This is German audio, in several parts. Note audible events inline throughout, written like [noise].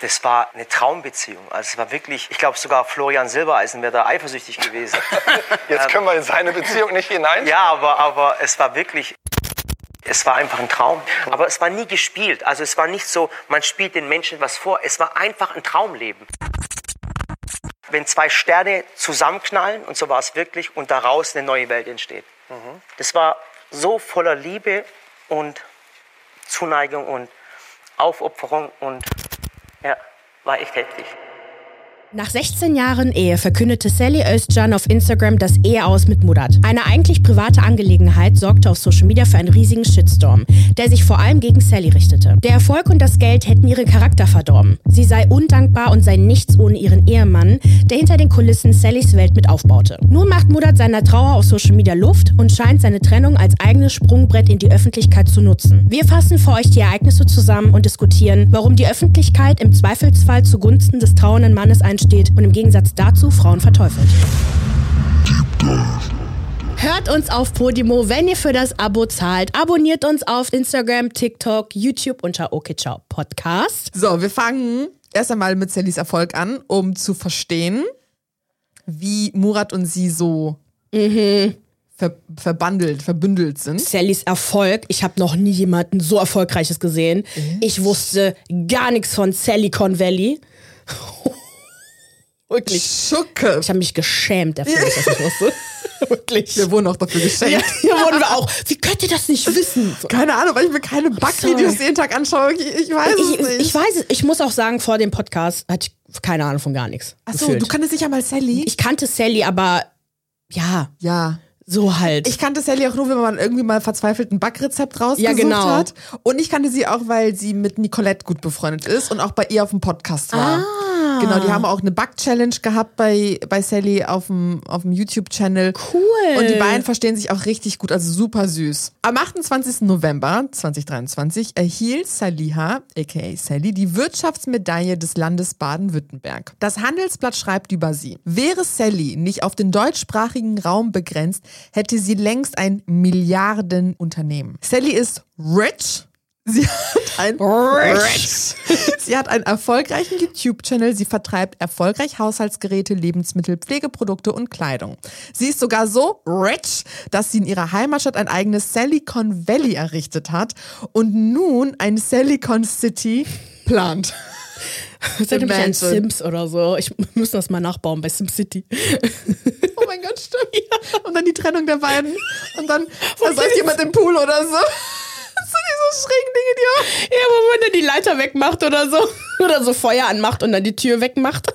das war eine Traumbeziehung. Also es war wirklich, ich glaube sogar Florian Silbereisen wäre da eifersüchtig gewesen. [laughs] Jetzt können wir in seine Beziehung nicht hinein. ja, aber, aber es war wirklich, es war einfach ein Traum. Aber es war nie gespielt. Also es war nicht so, man spielt den Menschen was vor. Es war einfach ein Traumleben. Wenn zwei Sterne zusammenknallen, und so war es wirklich, und daraus eine neue Welt entsteht. Das war so voller Liebe und Zuneigung und Aufopferung und war echt heftig. Nach 16 Jahren Ehe verkündete Sally Özcan auf Instagram das Eheaus mit Murat. Eine eigentlich private Angelegenheit sorgte auf Social Media für einen riesigen Shitstorm, der sich vor allem gegen Sally richtete. Der Erfolg und das Geld hätten ihren Charakter verdorben. Sie sei undankbar und sei nichts ohne ihren Ehemann, der hinter den Kulissen Sallys Welt mit aufbaute. Nun macht Murat seiner Trauer auf Social Media Luft und scheint seine Trennung als eigenes Sprungbrett in die Öffentlichkeit zu nutzen. Wir fassen für euch die Ereignisse zusammen und diskutieren, warum die Öffentlichkeit im Zweifelsfall zugunsten des trauernden Mannes einsteht und im Gegensatz dazu Frauen verteufelt. Hört uns auf Podimo, wenn ihr für das Abo zahlt. Abonniert uns auf Instagram, TikTok, YouTube unter OKCiao Podcast. So, wir fangen erst einmal mit Sallys Erfolg an, um zu verstehen, wie Murat und sie so ver verbandelt, verbündelt sind. Sallys Erfolg. Ich habe noch nie jemanden so erfolgreiches gesehen. Ich wusste gar nichts von Silicon Valley. Wirklich. Schucke. Ich habe mich geschämt dafür, dass ich das nicht [laughs] wusste. Wirklich. Wir wurden auch dafür geschenkt. Ja, hier wurden wir auch. Wie könnt ihr das nicht wissen? Keine Ahnung, weil ich mir keine Backvideos sorry. jeden Tag anschaue. Ich, ich weiß es Ich, nicht. ich weiß es. Ich muss auch sagen, vor dem Podcast hatte ich keine Ahnung von gar nichts. Achso, du kanntest nicht einmal Sally? Ich kannte Sally, aber ja, ja. so halt. Ich kannte Sally auch nur, wenn man irgendwie mal verzweifelt ein Backrezept rausgesucht Ja, genau. hat. Und ich kannte sie auch, weil sie mit Nicolette gut befreundet ist und auch bei ihr auf dem Podcast war. Ah. Genau, die haben auch eine Back-Challenge gehabt bei, bei Sally auf dem, auf dem YouTube-Channel. Cool. Und die beiden verstehen sich auch richtig gut, also super süß. Am 28. November 2023 erhielt Saliha, aka Sally, die Wirtschaftsmedaille des Landes Baden-Württemberg. Das Handelsblatt schreibt über sie. Wäre Sally nicht auf den deutschsprachigen Raum begrenzt, hätte sie längst ein Milliardenunternehmen. Sally ist rich. Sie hat ein Rich. Sie hat einen erfolgreichen YouTube-Channel. Sie vertreibt erfolgreich Haushaltsgeräte, Lebensmittel, Pflegeprodukte und Kleidung. Sie ist sogar so rich, dass sie in ihrer Heimatstadt ein eigenes Silicon Valley errichtet hat und nun eine Silicon City plant. Das mich an Imagine. Sims oder so. Ich muss das mal nachbauen bei SimCity. Oh mein Gott, stimmt. Und dann die Trennung der beiden. Und dann versäuft jemand im Pool oder so. Schrägen Dinge, die auch. Ja, wo man dann die Leiter wegmacht oder so. [laughs] Oder so Feuer anmacht und dann die Tür wegmacht.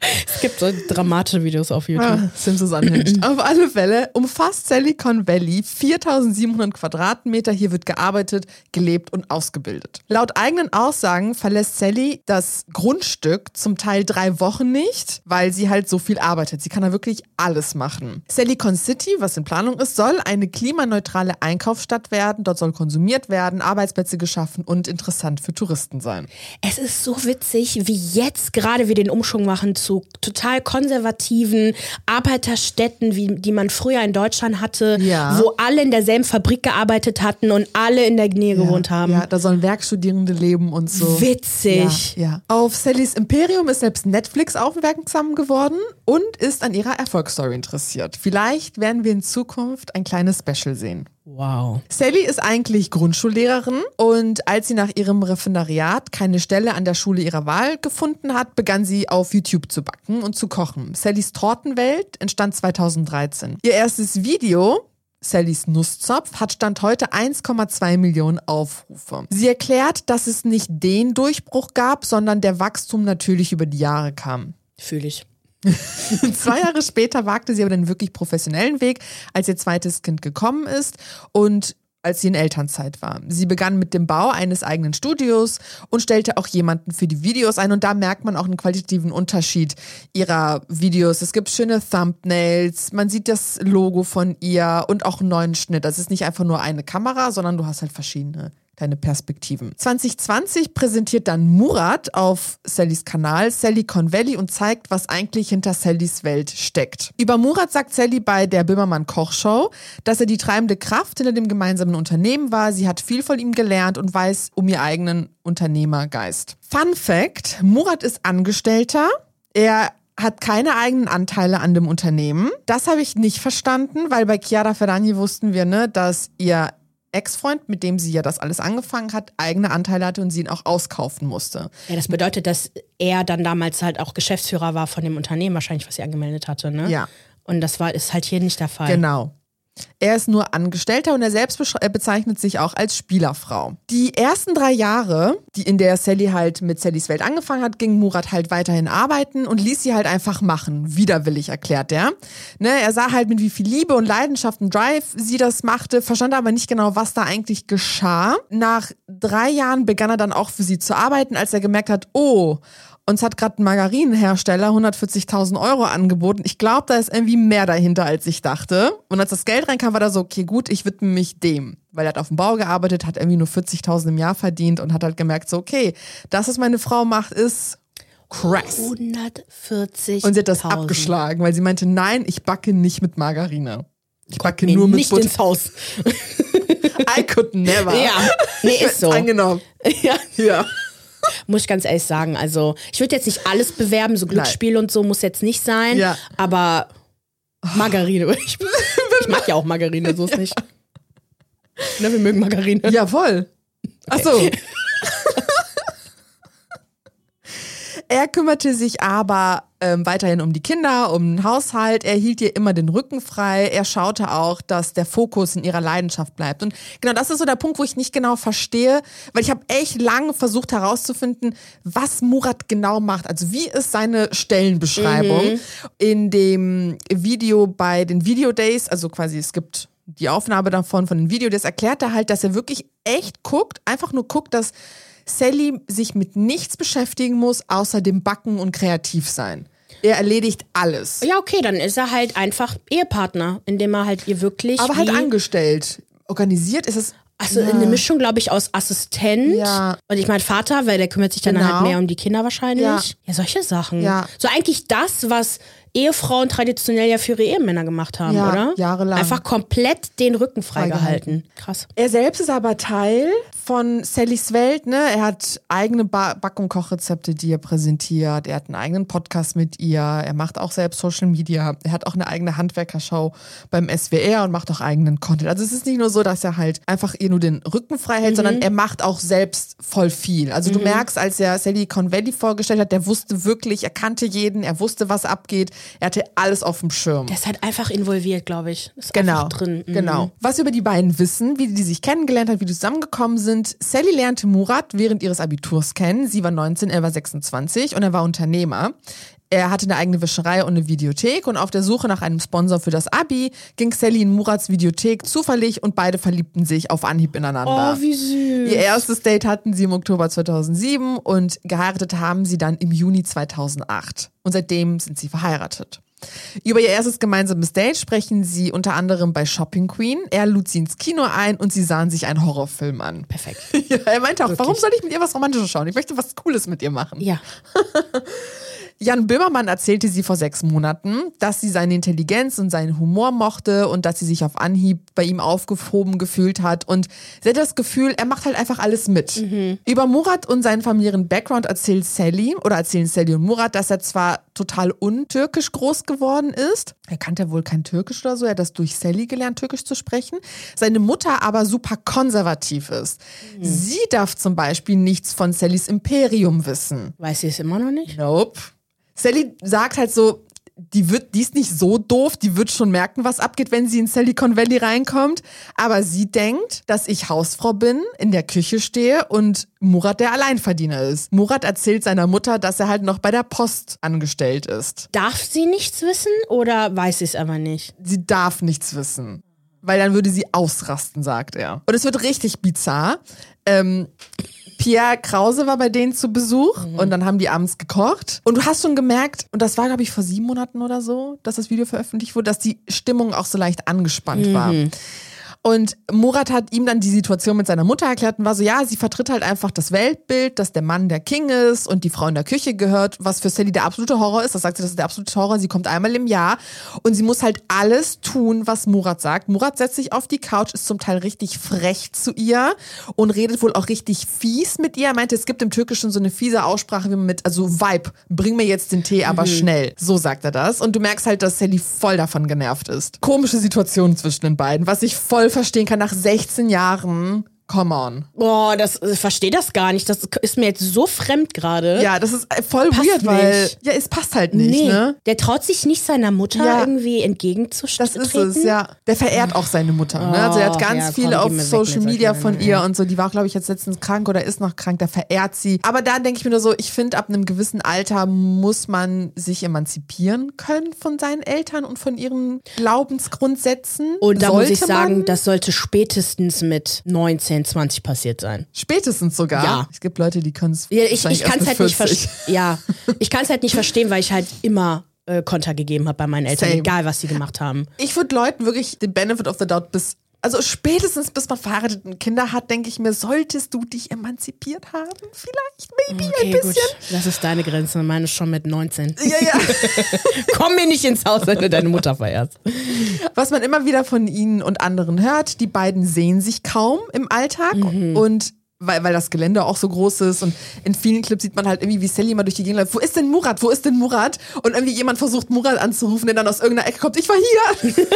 Es gibt so dramatische Videos auf YouTube. Ah, Simpsons unhinged. [clears throat] Auf alle Fälle umfasst Silicon Valley 4700 Quadratmeter. Hier wird gearbeitet, gelebt und ausgebildet. Laut eigenen Aussagen verlässt Sally das Grundstück zum Teil drei Wochen nicht, weil sie halt so viel arbeitet. Sie kann da wirklich alles machen. Silicon City, was in Planung ist, soll eine klimaneutrale Einkaufsstadt werden. Dort soll konsumiert werden, Arbeitsplätze geschaffen und interessant für Touristen sein. Es ist so witzig, wie jetzt gerade wir den Umschwung machen zu total konservativen Arbeiterstädten, wie die man früher in Deutschland hatte, Ja. wo alle in derselben Fabrik gearbeitet hatten und alle in der Nähe gewohnt haben. Ja, da sollen Werkstudierende leben und so. Witzig. Ja, ja. Auf Sallys Imperium ist selbst Netflix aufmerksam geworden und ist an ihrer Erfolgsstory interessiert. Vielleicht werden wir in Zukunft ein kleines Special sehen. Wow. Sally ist eigentlich Grundschullehrerin und als sie nach ihrem Referendariat keine Stelle an der Schule ihrer Wahl gefunden hat, begann sie auf YouTube zu backen und zu kochen. Sallys Tortenwelt entstand 2013. Ihr erstes Video Sallys Nusszopf hat Stand heute 1,2 Millionen Aufrufe. Sie erklärt, dass es nicht den Durchbruch gab, sondern der Wachstum natürlich über die Jahre kam. Fühle ich. [laughs] Zwei Jahre später wagte sie aber den wirklich professionellen Weg, als ihr zweites Kind gekommen ist und als sie in Elternzeit war. Sie begann mit dem Bau eines eigenen Studios und stellte auch jemanden für die Videos ein. Und da merkt man auch einen qualitativen Unterschied ihrer Videos. Es gibt schöne Thumbnails, man sieht das Logo von ihr und auch einen neuen Schnitt. Das ist nicht einfach nur eine Kamera, sondern du hast halt verschiedene kleine Perspektiven. 2020 präsentiert dann Murat auf Sallys Kanal Sally Con Valley und zeigt, was eigentlich hinter Sallys Welt steckt. Über Murat sagt Sally bei der Böhmermann Kochshow, dass er die treibende Kraft hinter dem gemeinsamen Unternehmen war. Sie hat viel von ihm gelernt und weiß um ihr eigenen Unternehmergeist. Fun Fact: Murat ist Angestellter. Er hat keine eigenen Anteile an dem Unternehmen. Das habe ich nicht verstanden, weil bei Chiara Ferragni wussten wir, ne, dass ihr Ex-Freund, mit dem sie ja das alles angefangen hat, eigene Anteile hatte und sie ihn auch auskaufen musste. Ja, das bedeutet, dass er dann damals halt auch Geschäftsführer war von dem Unternehmen, wahrscheinlich, was sie angemeldet hatte, ne? Ja. Und das war, ist halt hier nicht der Fall. Genau. Er ist nur Angestellter und er selbst bezeichnet sich auch als Spielerfrau. Die ersten drei Jahre, die in der Sally halt mit Sallys Welt angefangen hat, ging Murat halt weiterhin arbeiten und ließ sie halt einfach machen. Widerwillig erklärt er. Ne, er sah halt mit wie viel Liebe und Leidenschaft und Drive sie das machte, verstand aber nicht genau, was da eigentlich geschah. Nach drei Jahren begann er dann auch für sie zu arbeiten, als er gemerkt hat, oh, uns hat gerade ein Margarinenhersteller 140.000 Euro angeboten. Ich glaube, da ist irgendwie mehr dahinter, als ich dachte. Und als das Geld reinkam, war da so, okay, gut, ich widme mich dem. Weil er hat auf dem Bau gearbeitet, hat irgendwie nur 40.000 im Jahr verdient und hat halt gemerkt, so, okay, das, was meine Frau macht, ist krass. 140. Und sie hat das abgeschlagen, weil sie meinte, nein, ich backe nicht mit Margarine. Ich backe Mir nur mit nicht Butter. ins Haus. [laughs] I could never. Ja, nee, ist so. [laughs] Angenommen. Ja. Ja. Muss ich ganz ehrlich sagen. Also, ich würde jetzt nicht alles bewerben, so Glücksspiel und so muss jetzt nicht sein. Ja. Aber Margarine. [laughs] Ich, ich [laughs] mag ja auch Margarine, so ist nicht. Ne, wir mögen Margarine. Jawohl. Ach so. Er kümmerte sich aber ähm, weiterhin um die Kinder, um den Haushalt. Er hielt ihr immer den Rücken frei. Er schaute auch, dass der Fokus in ihrer Leidenschaft bleibt. Und genau das ist so der Punkt, wo ich nicht genau verstehe, weil ich habe echt lange versucht herauszufinden, was Murat genau macht. Also wie ist seine Stellenbeschreibung in dem Video bei den Video Days, also quasi es gibt die Aufnahme davon von den Videos erklärt er halt, dass er wirklich echt guckt, einfach nur guckt, dass Sally sich mit nichts beschäftigen muss, außer dem Backen und kreativ sein. Er erledigt alles. Ja, okay, dann ist er halt einfach Ehepartner, indem er halt ihr wirklich. Aber halt angestellt. Organisiert ist es. Also Ja. eine Mischung, glaube ich, aus Assistent Ja. und ich meine Vater, weil der kümmert sich dann Genau. halt mehr um die Kinder wahrscheinlich. Ja. Ja, solche Sachen. Ja. So eigentlich das, was Ehefrauen traditionell ja für ihre Ehemänner gemacht haben, Ja, oder? jahrelang. Einfach komplett den Rücken freigehalten. Krass. Er selbst ist aber Teil von Sallys Welt, ne? Er hat eigene ba Back- und Kochrezepte, die er präsentiert. Er hat einen eigenen Podcast mit ihr. Er macht auch selbst Social Media. Er hat auch eine eigene Handwerkershow beim SWR und macht auch eigenen Content. Also es ist nicht nur so, dass er halt einfach ihr nur den Rücken frei hält, sondern er macht auch selbst voll viel. Also du merkst, als er Sally Convelli vorgestellt hat, der wusste wirklich, er kannte jeden, er wusste, was abgeht. Er hatte alles auf dem Schirm. Der ist halt einfach involviert, glaube ich. Ist Genau, drin. Mhm. genau. Was über die beiden wissen, wie die sich kennengelernt hat, wie die zusammengekommen sind. Sally lernte Murat während ihres Abiturs kennen. Sie war 19, er war 26 und er war Unternehmer. Er hatte eine eigene Wäscherei und eine Videothek und auf der Suche nach einem Sponsor für das Abi ging Sally in Murats Videothek zufällig und beide verliebten sich auf Anhieb ineinander. Oh, wie süß. Ihr erstes Date hatten sie im Oktober 2007 und geheiratet haben sie dann im Juni 2008. Und seitdem sind sie verheiratet. Über ihr erstes gemeinsames Date sprechen sie unter anderem bei Shopping Queen. Er lud sie ins Kino ein und sie sahen sich einen Horrorfilm an. Perfekt. [laughs] Ja, er meinte auch, warum soll ich mit ihr was Romantisches schauen? Ich möchte was Cooles mit ihr machen. Ja. [laughs] Jan Böhmermann erzählte sie vor sechs Monaten, dass sie seine Intelligenz und seinen Humor mochte und dass sie sich auf Anhieb bei ihm aufgehoben gefühlt hat. Und sie hat das Gefühl, er macht halt einfach alles mit. Über Murat und seinen familiären Background erzählt Sally oder erzählen Sally und Murat, dass er zwar total untürkisch groß geworden ist. Er kannte wohl kein Türkisch oder so. Er hat das durch Sally gelernt, Türkisch zu sprechen. Seine Mutter aber super konservativ ist. Sie darf zum Beispiel nichts von Sallys Imperium wissen. Weiß sie es immer noch nicht? Nope. Sally sagt halt so, die wird, die ist nicht so doof, die wird schon merken, was abgeht, wenn sie in Silicon Valley reinkommt. Aber sie denkt, dass ich Hausfrau bin, in der Küche stehe und Murat der Alleinverdiener ist. Murat erzählt seiner Mutter, dass er halt noch bei der Post angestellt ist. Darf sie nichts wissen oder weiß sie es aber nicht? Sie darf nichts wissen. Weil dann würde sie ausrasten, sagt er. Und es wird richtig bizarr. Ähm, Pierre Krause war bei denen zu Besuch und dann haben die abends gekocht. Und du hast schon gemerkt, und das war, glaube ich, vor sieben Monaten oder so, dass das Video veröffentlicht wurde, dass die Stimmung auch so leicht angespannt war. Und Murat hat ihm dann die Situation mit seiner Mutter erklärt und war so, ja, sie vertritt halt einfach das Weltbild, dass der Mann der King ist und die Frau in der Küche gehört, was für Sally der absolute Horror ist. Das sagt sie, das ist der absolute Horror. Sie kommt einmal im Jahr und sie muss halt alles tun, was Murat sagt. Murat setzt sich auf die Couch, ist zum Teil richtig frech zu ihr und redet wohl auch richtig fies mit ihr. Er meinte, es gibt im Türkischen so eine fiese Aussprache, wie man mit, also Vibe, bring mir jetzt den Tee, aber schnell. So sagt er das. Und du merkst halt, dass Sally voll davon genervt ist. Komische Situation zwischen den beiden, was ich voll verstehen kann nach 16 Jahren. Come on. Boah, das ich verstehe das gar nicht. Das ist mir jetzt so fremd gerade. Ja, das ist äh, voll Passt weird, weil nicht. ja, es passt halt nicht, nee, ne? der traut sich nicht seiner Mutter Ja. irgendwie Das entgegenzutreten. ist es, ja. Der verehrt auch seine Mutter. Ne? Also er hat Oh, ganz ja, viel komm, auf weg Social Media von ihr und so. Die war, glaube ich, jetzt letztens krank oder ist noch krank. Der verehrt sie. Aber da denke ich mir nur so, ich finde, ab einem gewissen Alter muss man sich emanzipieren können von seinen Eltern und von ihren Glaubensgrundsätzen. Und da muss ich Sollte sagen, man, das sollte spätestens mit 19, 20 passiert sein. spätestens sogar. Ja. Es gibt Leute, die können es. Ja, ich ich kann es halt nicht verstehen. Ja, [laughs] ich kann es halt nicht verstehen, weil ich halt immer äh, Konter gegeben habe bei meinen Eltern, Same. egal was sie gemacht haben. Ich würde Leuten wirklich den Benefit of the doubt bis. Also spätestens bis man verheiratet und Kinder hat, denke ich mir, solltest du dich emanzipiert haben? Vielleicht, maybe ein Okay, bisschen. gut. Das ist deine Grenze, meine ist schon mit 19. Ja, ja. [laughs] Komm mir nicht ins Haus, wenn du deine Mutter verehrst. Was man immer wieder von ihnen und anderen hört, die beiden sehen sich kaum im Alltag und weil, weil das Gelände auch so groß ist und in vielen Clips sieht man halt irgendwie, wie Sally immer durch die Gegend läuft. Wo ist denn Murat? Wo ist denn Murat? Und irgendwie jemand versucht Murat anzurufen, der dann aus irgendeiner Ecke kommt. Ich war hier. [laughs]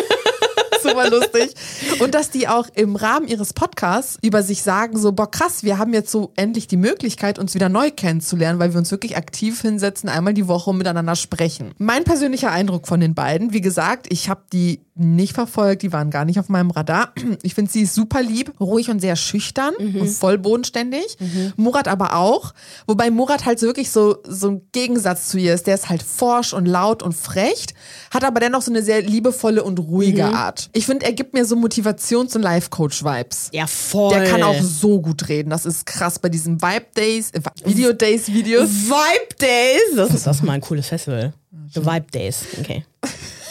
Super lustig. Und dass die auch im Rahmen ihres Podcasts über sich sagen, so, boah, krass, wir haben jetzt so endlich die Möglichkeit, uns wieder neu kennenzulernen, weil wir uns wirklich aktiv hinsetzen, einmal die Woche miteinander sprechen. Mein persönlicher Eindruck von den beiden, wie gesagt, ich habe die nicht verfolgt, die waren gar nicht auf meinem Radar. [clears throat] Ich finde, sie ist super lieb, ruhig und sehr schüchtern und voll bodenständig. Murat aber auch. Wobei Murat halt so wirklich so, so ein Gegensatz zu ihr ist. Der ist halt forsch und laut und frech, hat aber dennoch so eine sehr liebevolle und ruhige Art. Ich finde, er gibt mir so Motivations- und Life-Coach-Vibes. Ja, voll. Der kann auch so gut reden. Das ist krass bei diesen Vibe Days, äh, Video Days Videos. Vibe Days. Das ist das mal ein cooles Festival. The Vibe Days. Okay. [laughs]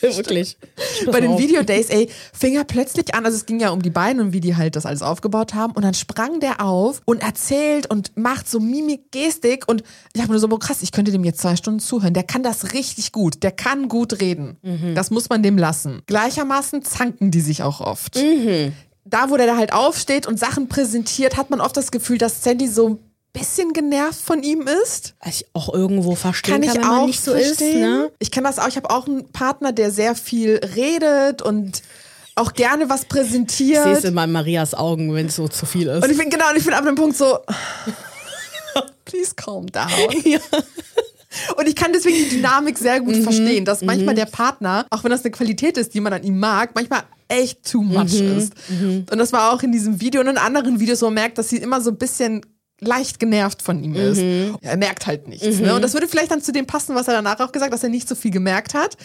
[laughs] Wirklich. bei den Video Days, ey, fing er plötzlich an, also es ging ja um die beiden und wie die halt das alles aufgebaut haben und dann sprang der auf und erzählt und macht so Mimik, Gestik und ich habe mir nur so, boah, krass, ich könnte dem jetzt zwei Stunden zuhören. Der kann das richtig gut, der kann gut reden. Das muss man dem lassen. Gleichermaßen zanken die sich auch oft. Da, wo der da halt aufsteht und Sachen präsentiert, hat man oft das Gefühl, dass Sandy so bisschen genervt von ihm ist. Was ich auch irgendwo verstehen Kann kann, ich wenn auch nicht so verstehen. ist. Ne? Ich kann das auch. Ich habe auch einen Partner, der sehr viel redet und auch gerne was Ich sehe es präsentiert. in meinen Marias Augen, wenn es so zu viel ist. Und ich bin genau, und ich bin ab dem Punkt so, [laughs] please calm down. [laughs] Und ich kann deswegen die Dynamik sehr Mhm. gut verstehen, dass manchmal der Partner, auch wenn das eine Qualität ist, die man an ihm mag, manchmal echt too much Mhm. ist. Und das war auch in diesem Video und in anderen Videos, wo man merkt, dass sie immer so ein bisschen leicht genervt von ihm ist. Mhm. Er merkt halt nichts. Ne? Und das würde vielleicht dann zu dem passen, was er danach auch gesagt hat, dass er nicht so viel gemerkt hat.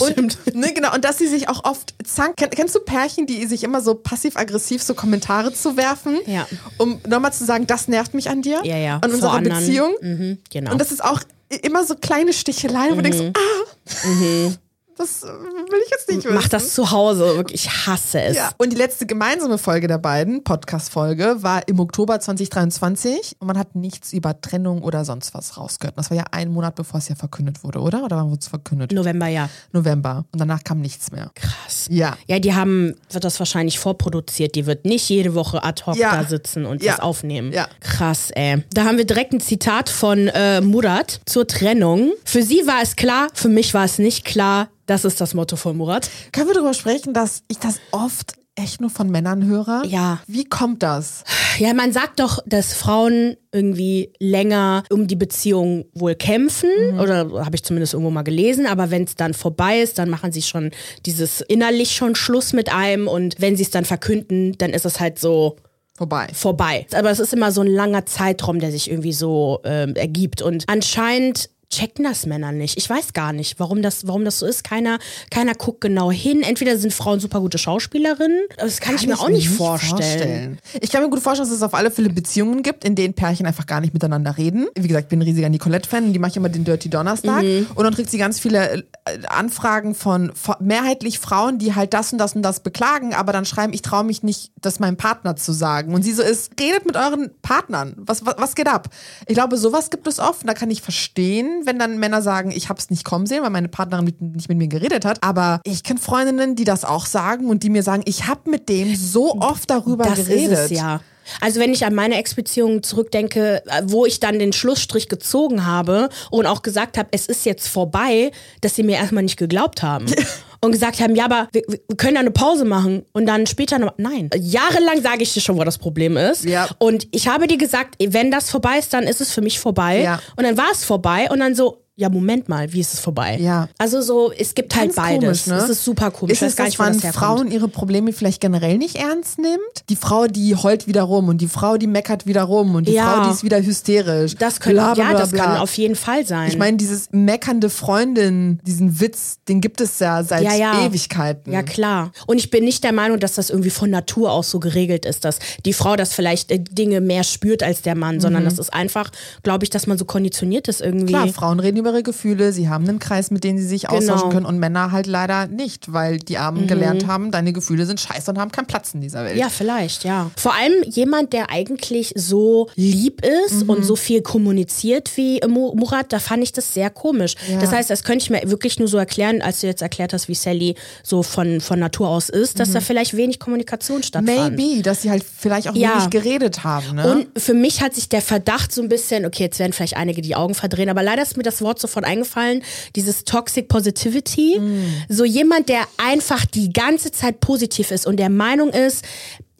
und, stimmt. Ne, genau, und dass sie sich auch oft zank. Kenn, kennst du Pärchen, die sich immer so passiv-aggressiv so Kommentare zu werfen? Ja. Um nochmal zu sagen, das nervt mich an dir. Ja, ja, An vor unserer anderen. Beziehung. Mhm, genau. Und das ist auch immer so kleine Sticheleien, wo du denkst, ah, das äh, will ich jetzt nicht wissen. Mach das zu Hause. Wirklich, ich hasse es. Ja. Und die letzte gemeinsame Folge der beiden, Podcast-Folge, war im Oktober 2023 und man hat nichts über Trennung oder sonst was rausgehört. Das war ja ein Monat, bevor es ja verkündet wurde, oder? Oder wann wurde es verkündet? November, ja. November. Und danach kam nichts mehr. Krass. Ja. Ja, die haben, wird das wahrscheinlich vorproduziert. Die wird nicht jede Woche ad hoc Ja. da sitzen und Ja. das aufnehmen. Ja. Krass, ey. Da haben wir direkt ein Zitat von äh, Murat zur Trennung. Für sie war es klar, für mich war es nicht klar. Das ist das Motto von Murat. Können wir darüber sprechen, dass ich das oft echt nur von Männern höre? Ja. Wie kommt das? Ja, man sagt doch, dass Frauen irgendwie länger um die Beziehung wohl kämpfen. Oder habe ich zumindest irgendwo mal gelesen. Aber wenn es dann vorbei ist, dann machen sie schon dieses innerlich schon Schluss mit einem. Und wenn sie es dann verkünden, dann ist es halt so Vorbei. vorbei. Aber es ist immer so ein langer Zeitraum, der sich irgendwie so ähm, ergibt. Und anscheinend checken das Männer nicht. Ich weiß gar nicht, warum das, warum das so ist. Keiner, keiner guckt genau hin. Entweder sind Frauen super gute Schauspielerinnen. Das kann, ich mir auch nicht vorstellen. Ich kann mir gut vorstellen, dass es auf alle Fälle Beziehungen gibt, in denen Pärchen einfach gar nicht miteinander reden. Wie gesagt, ich bin ein riesiger Nicolette-Fan, die mache ich immer den Dirty Donnerstag. Mhm. Und dann kriegt sie ganz viele äh, Anfragen von von mehrheitlich Frauen, die halt das und das und das beklagen, aber dann schreiben, ich traue mich nicht, das meinem Partner zu sagen. Und sie so ist, redet mit euren Partnern. Was, was, was geht ab? Ich glaube, sowas gibt es oft. Und da kann ich verstehen, wenn dann Männer sagen, ich habe es nicht kommen sehen, weil meine Partnerin mit, nicht mit mir geredet hat. Aber ich kenne Freundinnen, die das auch sagen und die mir sagen, ich habe mit dem so oft darüber Das geredet. ist es ja. Also wenn ich an meine Ex-Beziehung zurückdenke, äh, wo ich dann den Schlussstrich gezogen habe und auch gesagt habe, es ist jetzt vorbei, dass sie mir erstmal nicht geglaubt haben. [laughs] Und gesagt haben, ja, aber wir, wir können ja eine Pause machen und dann später noch. Nein. Jahrelang sage ich dir schon, wo das Problem ist. Ja. Und ich habe dir gesagt, wenn das vorbei ist, dann ist es für mich vorbei. Ja. Und dann war es vorbei und dann so, ja, Moment mal, wie ist es vorbei? Ja. Also so, es gibt halt Ganz beides. komisch, ne? Das ist super komisch. Ist es, gar dass nicht, wo man das. Frauen ihre Probleme vielleicht generell nicht ernst nimmt? Die Frau, die heult wieder rum und die Frau, die meckert wieder rum und die Ja. Frau, die ist wieder hysterisch. Das könnte, Bla, bla, ja, bla, das bla. kann auf jeden Fall sein. Ich meine, dieses meckernde Freundin, diesen Witz, den gibt es ja seit Ja, ja. Ewigkeiten. Ja, klar. Und ich bin nicht der Meinung, dass das irgendwie von Natur aus so geregelt ist, dass die Frau das vielleicht äh, Dinge mehr spürt als der Mann, sondern das ist einfach, glaube ich, dass man so konditioniert ist irgendwie. Mhm. Klar, Frauen reden über ihre Gefühle, sie haben einen Kreis, mit dem sie sich austauschen Genau. Mhm. können und Männer halt leider nicht, weil die Armen gelernt haben, deine Gefühle sind scheiße und haben keinen Platz in dieser Welt. Ja, vielleicht, ja. Vor allem jemand, der eigentlich so lieb ist Mhm. und so viel kommuniziert wie Mu- Murat, da fand ich das sehr komisch. Ja. Das heißt, das könnte ich mir wirklich nur so erklären, als du jetzt erklärt hast, wie Sally so von, von Natur aus ist, dass da vielleicht wenig Kommunikation stattfand. Mhm. Maybe, dass sie halt vielleicht auch Ja. wenig geredet haben. Ne? Und für mich hat sich der Verdacht so ein bisschen, okay, jetzt werden vielleicht einige die Augen verdrehen, aber leider ist mir das Wort sofort eingefallen, dieses Toxic Positivity. So jemand, der einfach die ganze Zeit positiv ist und der Meinung ist,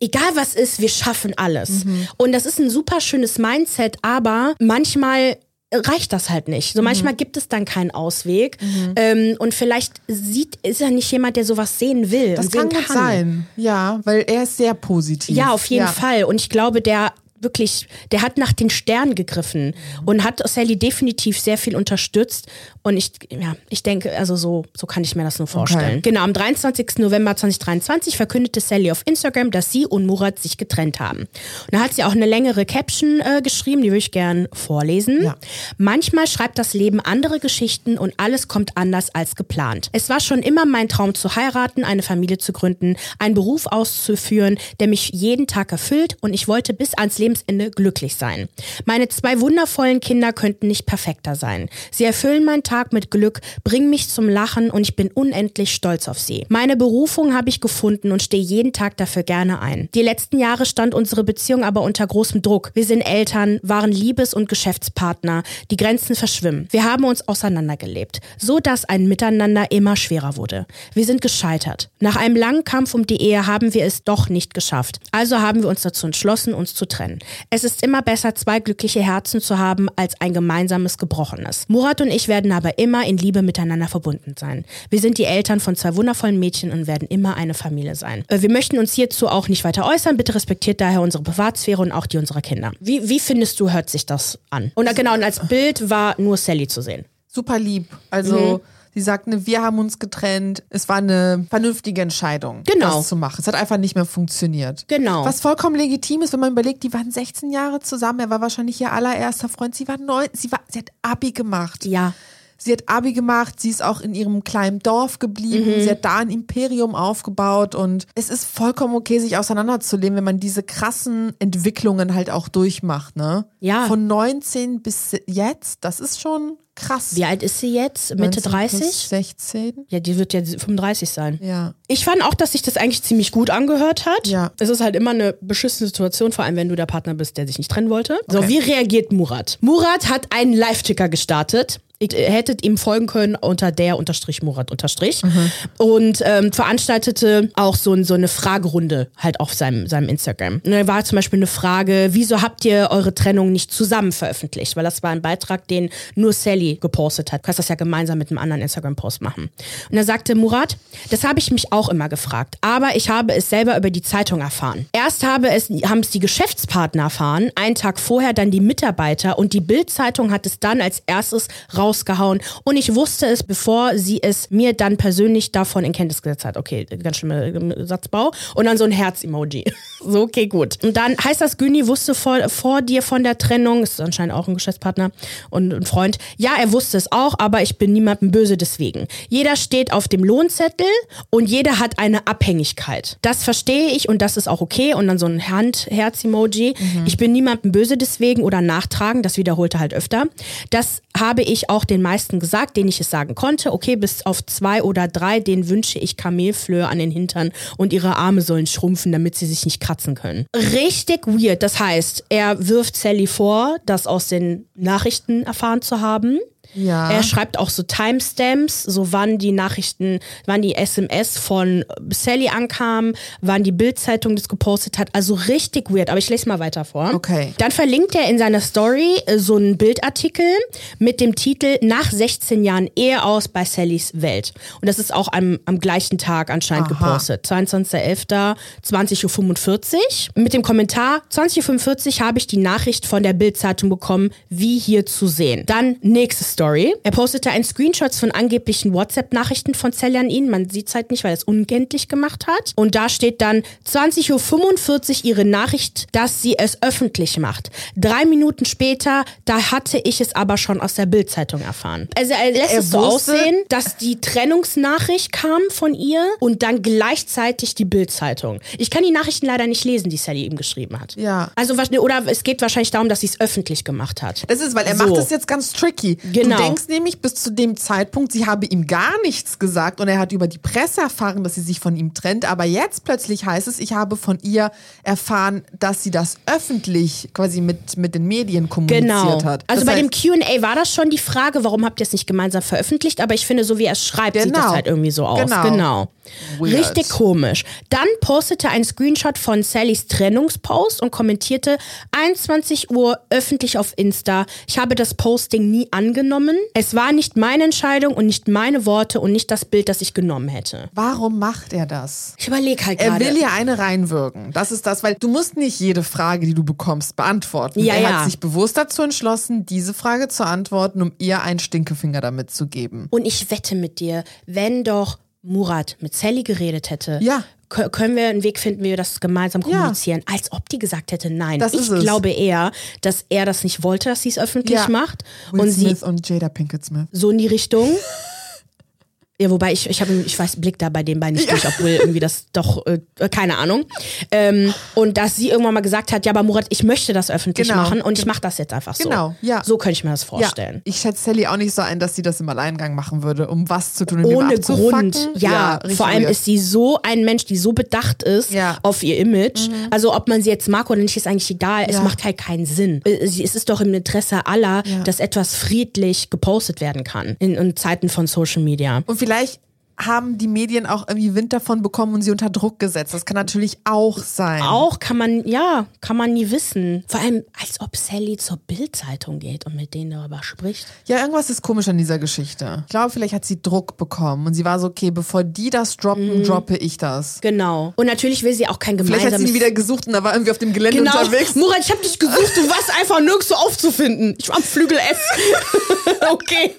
egal was ist, wir schaffen alles. Und das ist ein super schönes Mindset, aber manchmal reicht das halt nicht. So manchmal gibt es dann keinen Ausweg. Ähm, und vielleicht sieht, ist er nicht jemand, der sowas sehen will. das sehen kann gut sein. Ja, weil er ist sehr positiv. ja, auf jeden ja. Fall. Und ich glaube, der wirklich, der hat nach den Sternen gegriffen und hat Sally definitiv sehr viel unterstützt. Und ich, ja, ich denke, also so, so kann ich mir das nur vorstellen. Okay. Genau, am 23. November 2023 verkündete Sally auf Instagram, dass sie und Murat sich getrennt haben. Und da hat sie auch eine längere Caption äh, geschrieben, die würde ich gern vorlesen. Ja. Manchmal schreibt das Leben andere Geschichten und alles kommt anders als geplant. Es war schon immer mein Traum zu heiraten, eine Familie zu gründen, einen Beruf auszuführen, der mich jeden Tag erfüllt und ich wollte bis ans Lebensende glücklich sein. Meine zwei wundervollen Kinder könnten nicht perfekter sein. Sie erfüllen meinen Tag mit Glück, bringen mich zum Lachen und ich bin unendlich stolz auf sie. Meine Berufung habe ich gefunden und stehe jeden Tag dafür gerne ein. Die letzten Jahre stand unsere Beziehung aber unter großem Druck. Wir sind Eltern, waren Liebes- und Geschäftspartner. Die Grenzen verschwimmen. Wir haben uns auseinandergelebt, so dass ein Miteinander immer schwerer wurde. Wir sind gescheitert. Nach einem langen Kampf um die Ehe haben wir es doch nicht geschafft. Also haben wir uns dazu entschlossen, uns zu trennen. Es ist immer besser, zwei glückliche Herzen zu haben, als ein gemeinsames gebrochenes. Murat und ich werden aber immer in Liebe miteinander verbunden sein. Wir sind die Eltern von zwei wundervollen Mädchen und werden immer eine Familie sein. Äh, Wir möchten uns hierzu auch nicht weiter äußern. Bitte respektiert daher unsere Privatsphäre und auch die unserer Kinder. Wie, wie findest du, hört sich das an? Und genau, und als Bild war nur Sally zu sehen. Super lieb. Also. Mhm. Sie sagt, ne, wir haben uns getrennt. Es war eine vernünftige Entscheidung, Genau. das zu machen. Es hat einfach nicht mehr funktioniert. Genau. Was vollkommen legitim ist, wenn man überlegt, die waren 16 Jahre zusammen. Er war wahrscheinlich ihr allererster Freund. Sie war neun, sie war, sie hat Abi gemacht. Ja. Sie hat Abi gemacht, sie ist auch in ihrem kleinen Dorf geblieben, Mhm. sie hat da ein Imperium aufgebaut und es ist vollkommen okay, sich auseinanderzuleben, wenn man diese krassen Entwicklungen halt auch durchmacht, ne? Ja. Von 19 bis jetzt, das ist schon krass. Wie alt ist sie jetzt? Mitte 19 plus 30? 16? Ja, die wird ja 35 sein. Ja. Ich fand auch, dass sich das eigentlich ziemlich gut angehört hat. Ja. Es ist halt immer eine beschissene Situation, vor allem wenn du der Partner bist, der sich nicht trennen wollte. So, Okay. wie reagiert Murat? Murat hat einen Live-Ticker gestartet. Ihr hättet ihm folgen können unter der unterstrich Murat unterstrich und ähm, veranstaltete auch so, so eine Fragerunde halt auf seinem, seinem Instagram. Und da war zum Beispiel eine Frage, wieso habt ihr eure Trennung nicht zusammen veröffentlicht? Weil das war ein Beitrag, den nur Sally gepostet hat. Du kannst das ja gemeinsam mit einem anderen Instagram-Post machen. Und da sagte Murat, das habe ich mich auch immer gefragt, aber ich habe es selber über die Zeitung erfahren. Erst habe es, haben es die Geschäftspartner erfahren, einen Tag vorher dann die Mitarbeiter und die Bild-Zeitung hat es dann als erstes rausgehauen. Und ich wusste es, bevor sie es mir dann persönlich davon in Kenntnis gesetzt hat. Okay, ganz schlimmer äh, Satzbau. Und dann so ein Herz-Emoji. [laughs] so, okay, gut. Und dann heißt das, Güni wusste vor, vor dir von der Trennung, ist anscheinend auch ein Geschäftspartner und ein Freund. Ja, er wusste es auch, aber ich bin niemandem böse deswegen. Jeder steht auf dem Lohnzettel und jeder hat eine Abhängigkeit. Das verstehe ich und das ist auch okay. Und dann so ein Hand-Herz-Emoji. Mhm. Ich bin niemandem böse deswegen oder nachtragen, das wiederholte halt öfter. Das habe ich auch den meisten gesagt, denen ich es sagen konnte. Okay, bis auf zwei oder drei, denen wünsche ich Kamelflöhe an den Hintern und ihre Arme sollen schrumpfen, damit sie sich nicht kratzen können. Richtig weird. Das heißt, er wirft Sally vor, das aus den Nachrichten erfahren zu haben. Ja. Er schreibt auch so Timestamps, so wann die Nachrichten, wann die SMS von Sally ankam, wann die Bildzeitung das gepostet hat. Also richtig weird. Aber ich lese mal weiter vor. Okay. Dann verlinkt er in seiner Story äh, so einen Bildartikel mit dem Titel Nach 16 Jahren Ehe aus bei Sallys Welt. Und das ist auch am, am gleichen Tag anscheinend Aha. gepostet. 22.11. 20.45 Uhr. Mit dem Kommentar 20.45 Uhr habe ich die Nachricht von der Bildzeitung bekommen, wie hier zu sehen. Dann nächste Story. Er postete ein Screenshot von angeblichen WhatsApp-Nachrichten von Sally an ihn. Man sieht es halt nicht, weil er es unkenntlich gemacht hat. Und da steht dann 20.45 Uhr ihre Nachricht, dass sie es öffentlich macht. Drei Minuten später, da hatte ich es aber schon aus der Bildzeitung erfahren. Also er lässt Er es so aussehen, dass die Trennungsnachricht kam von ihr und dann gleichzeitig die Bildzeitung. Ich kann die Nachrichten leider nicht lesen, die Sally ihm geschrieben hat. Ja. Also oder es geht wahrscheinlich darum, dass sie es öffentlich gemacht hat. Das ist, weil er So. macht das jetzt ganz tricky. Genau. Du denkst nämlich bis zu dem Zeitpunkt, sie habe ihm gar nichts gesagt und er hat über die Presse erfahren, dass sie sich von ihm trennt. Aber jetzt plötzlich heißt es, ich habe von ihr erfahren, dass sie das öffentlich quasi mit, mit den Medien kommuniziert Genau. hat. Also das bei heißt, dem QA war das schon die Frage, warum habt ihr es nicht gemeinsam veröffentlicht? Aber ich finde, so wie er es schreibt, sieht Genau. das halt irgendwie so aus. Genau. Genau. Weird. Richtig komisch. Dann postete ein Screenshot von Sallys Trennungspost und kommentierte 21 Uhr öffentlich auf Insta. Ich habe das Posting nie angenommen. Es war nicht meine Entscheidung und nicht meine Worte und nicht das Bild, das ich genommen hätte. warum macht er das? Ich überlege halt Er gerade. will ja eine reinwirken. Das ist das, weil du musst nicht jede Frage, die du bekommst, beantworten. Ja, er ja. hat sich bewusst dazu entschlossen, diese Frage zu antworten, um ihr einen Stinkefinger damit zu geben. Und ich wette mit dir, wenn doch Murat mit Sally geredet hätte, Ja. Kö- können wir einen Weg finden, wie wir das gemeinsam Ja. kommunizieren. Als ob die gesagt hätte, nein. Das ich glaube eher, dass er das nicht wollte, dass sie es öffentlich Ja. macht. Will und sie Smith und Jada Pinkett Smith. so in die Richtung. [laughs] Ja, wobei ich, ich habe, ich weiß, Blick da bei den beiden nicht durch, ob Will irgendwie das doch, äh, keine Ahnung. Ähm, und dass sie irgendwann mal gesagt hat, ja, aber Murat, ich möchte das öffentlich Genau. machen und ich mache das jetzt einfach so. Genau, ja. So könnte ich mir das vorstellen. Ja, ich schätze Sally auch nicht so ein, dass sie das im Alleingang machen würde, um was zu tun und ohne wem abzufacken. Grund. Ja, richtig vor allem weird. ist sie so ein Mensch, die so bedacht ist Ja. Mhm. auf ihr Image. Also ob man sie jetzt mag oder nicht, ist eigentlich egal. Es Ja. macht halt keinen Sinn. Äh, sie- Es ist doch im Interesse aller, Ja. dass etwas friedlich gepostet werden kann in, in Zeiten von Social Media. Und vielleicht haben die Medien auch irgendwie Wind davon bekommen und sie unter Druck gesetzt. Das kann natürlich auch sein. Auch kann man, ja, kann man nie wissen. Vor allem, als ob Sally zur Bild-Zeitung geht und mit denen darüber spricht. Ja, irgendwas ist komisch an dieser Geschichte. Ich glaube, vielleicht hat sie Druck bekommen und sie war so, okay, bevor die das Mhm. droppen, droppe ich das. Genau. Und natürlich will sie auch kein Vielleicht gemeinsames... hat sie ihn wieder gesucht und da war irgendwie auf dem Gelände Genau. unterwegs. Murat, ich hab dich gesucht, du warst einfach nirgendwo aufzufinden. Ich war am Flügel S. [laughs] [laughs] okay.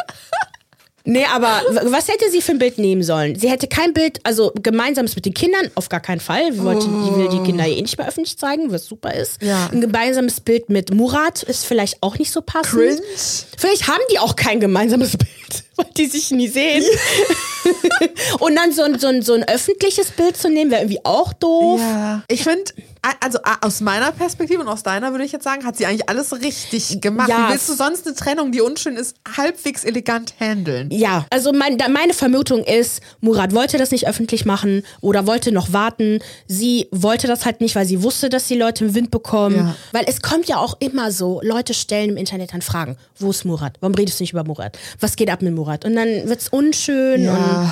Nee, aber was hätte sie für ein Bild nehmen sollen? Sie hätte kein Bild, also gemeinsames mit den Kindern, auf gar keinen Fall. Sie, wollte, die will die Kinder eh nicht mehr öffentlich zeigen, was super ist. Ja. Ein gemeinsames Bild mit Murat ist vielleicht auch nicht so passend. Cringe. Vielleicht haben die auch kein gemeinsames Bild, [laughs] weil die sich nie sehen. [laughs] Und dann so ein, so, ein, so ein öffentliches Bild zu nehmen, wäre irgendwie auch doof. Ja. Ich finde, also aus meiner Perspektive und aus deiner würde ich jetzt sagen, hat sie eigentlich alles richtig gemacht. Ja. Wie willst du sonst eine Trennung, die unschön ist, halbwegs elegant handeln? Ja, also mein, da, meine Vermutung ist, Murat wollte das nicht öffentlich machen oder wollte noch warten. Sie wollte das halt nicht, weil sie wusste, dass die Leute im Wind bekommen. Ja. Weil es kommt ja auch immer so, Leute stellen im Internet dann Fragen, wo ist Murat? Warum redest du nicht über Murat? Was geht ab mit Murat? Und dann wird's unschön und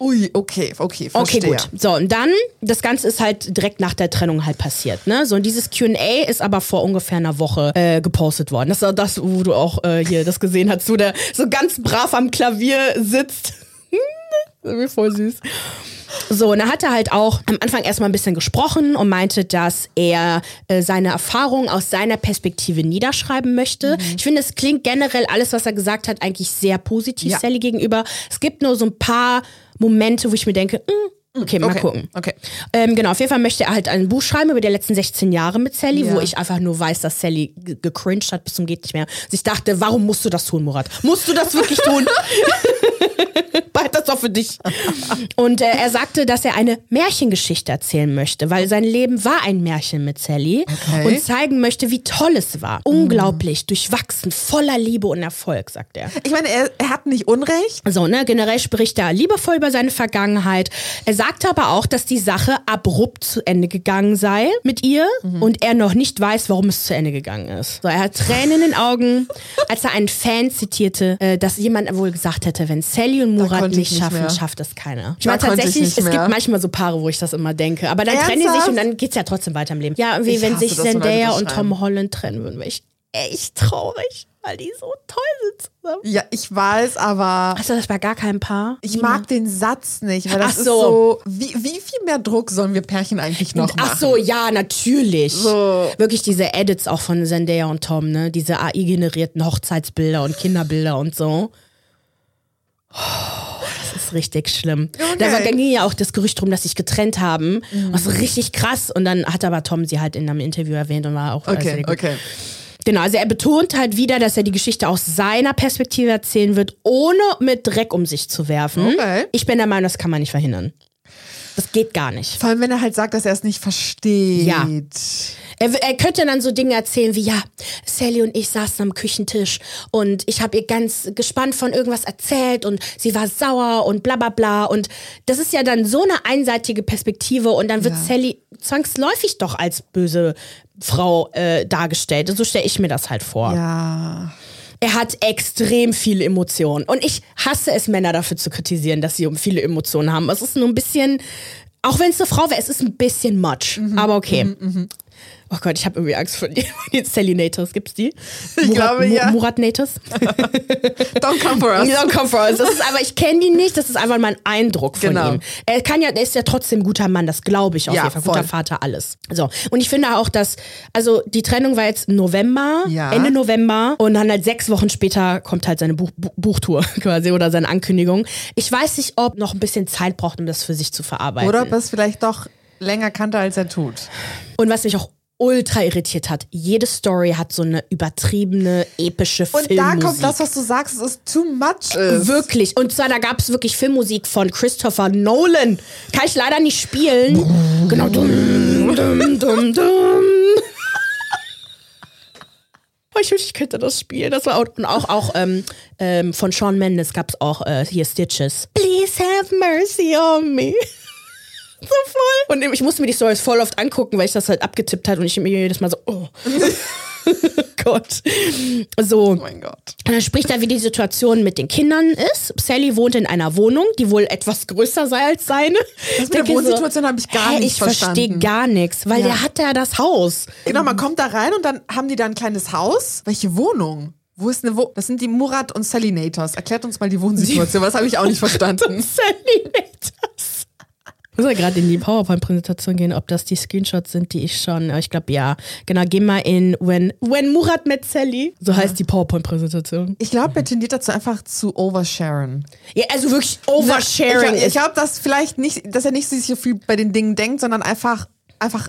Ui, okay, okay, Okay, verstehe. gut. So, und dann, das Ganze ist halt direkt nach der Trennung halt passiert, ne? So, und dieses Q&A ist aber vor ungefähr einer Woche äh, gepostet worden. Das war das, wo du auch äh, hier das gesehen hast, wo der so ganz brav am Klavier sitzt. [laughs] Irgendwie voll süß. So, und da hat er halt auch am Anfang erstmal ein bisschen gesprochen und meinte, dass er äh, seine Erfahrungen aus seiner Perspektive niederschreiben möchte. Mhm. Ich finde, es klingt generell alles, was er gesagt hat, eigentlich sehr positiv Ja. Sally gegenüber. Es gibt nur so ein paar Momente, wo ich mir denke, mm, okay, mal Okay. gucken. Okay. Ähm, genau, auf jeden Fall möchte er halt ein Buch schreiben über die letzten 16 Jahre mit Sally, Ja. wo ich einfach nur weiß, dass Sally ge- gecringed hat bis zum geht nicht mehr. Und ich dachte, warum musst du das tun, Murat? Musst du das wirklich tun? [laughs] Behalt das doch für dich. Und äh, er sagte, dass er eine Märchengeschichte erzählen möchte, weil sein Leben war ein Märchen mit Sally Okay. und zeigen möchte, wie toll es war. Unglaublich, durchwachsen, voller Liebe und Erfolg, sagt er. Ich meine, er, er hat nicht Unrecht. So, ne, generell spricht er liebevoll über seine Vergangenheit. Er sagte aber auch, dass die Sache abrupt zu Ende gegangen sei mit ihr und er noch nicht weiß, warum es zu Ende gegangen ist. So, er hat Tränen in den Augen, als er einen Fan zitierte, äh, dass jemand wohl gesagt hätte, wenn Sally und Murat ich nicht nicht schaffen, mehr. schafft es keiner. Ich Da meine ich tatsächlich, nicht es gibt manchmal so Paare, wo ich das immer denke. Aber dann trennen die sich Ernsthaft? und dann geht's ja trotzdem weiter im Leben. Ja, wie Ich wenn sich Zendaya und. Tom Holland trennen würden, wäre ich echt traurig, weil die so toll sind zusammen. Ja, ich weiß, aber Hast du das bei gar keinem Paar? ich mag den Satz nicht, weil das Ach ist so. so. Wie, wie viel mehr Druck sollen wir Pärchen eigentlich noch machen? Ach so, ja, natürlich. So. Wirklich diese Edits auch von Zendaya und Tom, ne? Diese AI-generierten Hochzeitsbilder und Kinderbilder und so. Oh, das ist richtig schlimm. Da war, ging ja auch das Gerücht drum, dass sich getrennt haben. Mhm. Was richtig krass. Und dann hat aber Tom sie halt in einem Interview erwähnt und war auch äh, sehr Okay, gut. Genau, also er betont halt wieder, dass er die Geschichte aus seiner Perspektive erzählen wird, ohne mit Dreck um sich zu werfen. Okay. Ich bin der Meinung, das kann man nicht verhindern. Das geht gar nicht. Vor allem, wenn er halt sagt, dass er es nicht versteht. Ja. Er, er könnte dann so Dinge erzählen wie, ja, Sally und ich saßen am Küchentisch und ich habe ihr ganz gespannt von irgendwas erzählt und sie war sauer und bla bla bla. Und das ist ja dann so eine einseitige Perspektive und dann wird Ja. Sally zwangsläufig doch als böse Frau äh, dargestellt. Und so stelle ich mir das halt vor. Ja. Er hat extrem viele Emotionen. Und ich hasse es, Männer dafür zu kritisieren, dass sie viele Emotionen haben. Es ist nur ein bisschen, auch wenn es eine Frau wäre, es ist ein bisschen much. Mhm. Aber okay. Oh Gott, ich habe irgendwie Angst vor die, [laughs] die Sally-Nators. Gibt's die? Ich glaube, Mu- ja. Murat-Nators? [laughs] [laughs] Don't come for us. Don't come for us. Das ist, aber ich kenne die nicht. Das ist einfach mein Eindruck von Genau. ihm. Er kann ja, er ist ja trotzdem ein guter Mann. Das glaube ich auf Ja, jeden Fall. voll. Guter Vater, alles. So. Und ich finde auch, dass, also die Trennung war jetzt November, Ja. Ende November. Und dann halt sechs Wochen später kommt halt seine Buch, Bu- Buchtour quasi oder seine Ankündigung. Ich weiß nicht, ob noch ein bisschen Zeit braucht, um das für sich zu verarbeiten. Oder ob es vielleicht doch länger kannte, als er tut. Und was mich auch ultra irritiert hat, jede Story hat so eine übertriebene, epische Und Filmmusik. da kommt das, was du sagst, es ist too much. Ist. Wirklich. Und zwar, da gab es wirklich Filmmusik von Christopher Nolan. Kann ich leider nicht spielen. Genau. Dum, dum, dum, dum. Oh, ich wünschte, ich könnte das spielen. Das war auch, und auch, auch ähm, ähm, von Sean Mendes gab es auch äh, hier Stitches. Please have mercy on me. So voll. Und ich musste mir die Stories voll oft angucken, weil ich das halt abgetippt hat und ich mir jedes Mal so, oh. [laughs] Gott. So. Oh mein Gott. Und dann spricht er, wie die Situation mit den Kindern ist. Sally wohnt in einer Wohnung, die wohl etwas größer sei als seine. Das mit der Wohnsituation habe ich gar hä, nicht ich verstehe verstanden. gar nichts, weil Ja. der hat ja das Haus. Genau, man kommt da rein und dann haben die da ein kleines Haus. Welche Wohnung? Wo ist eine Wo Das sind die Murat und Sally Nators. Erklärt uns mal die Wohnsituation, was habe ich auch nicht [laughs] verstanden. Sally Nators. Ich muss ja gerade in die PowerPoint-Präsentation gehen, ob das die Screenshots sind, die ich schon, äh, ich glaube ja. Genau, geh mal in When, when Murat met Sally. So heißt die PowerPoint-Präsentation. Ich glaube, er tendiert dazu einfach zu oversharen. Ja, also wirklich Oversharing Ich, ich glaube, dass vielleicht nicht, dass er nicht so viel bei den Dingen denkt, sondern einfach, einfach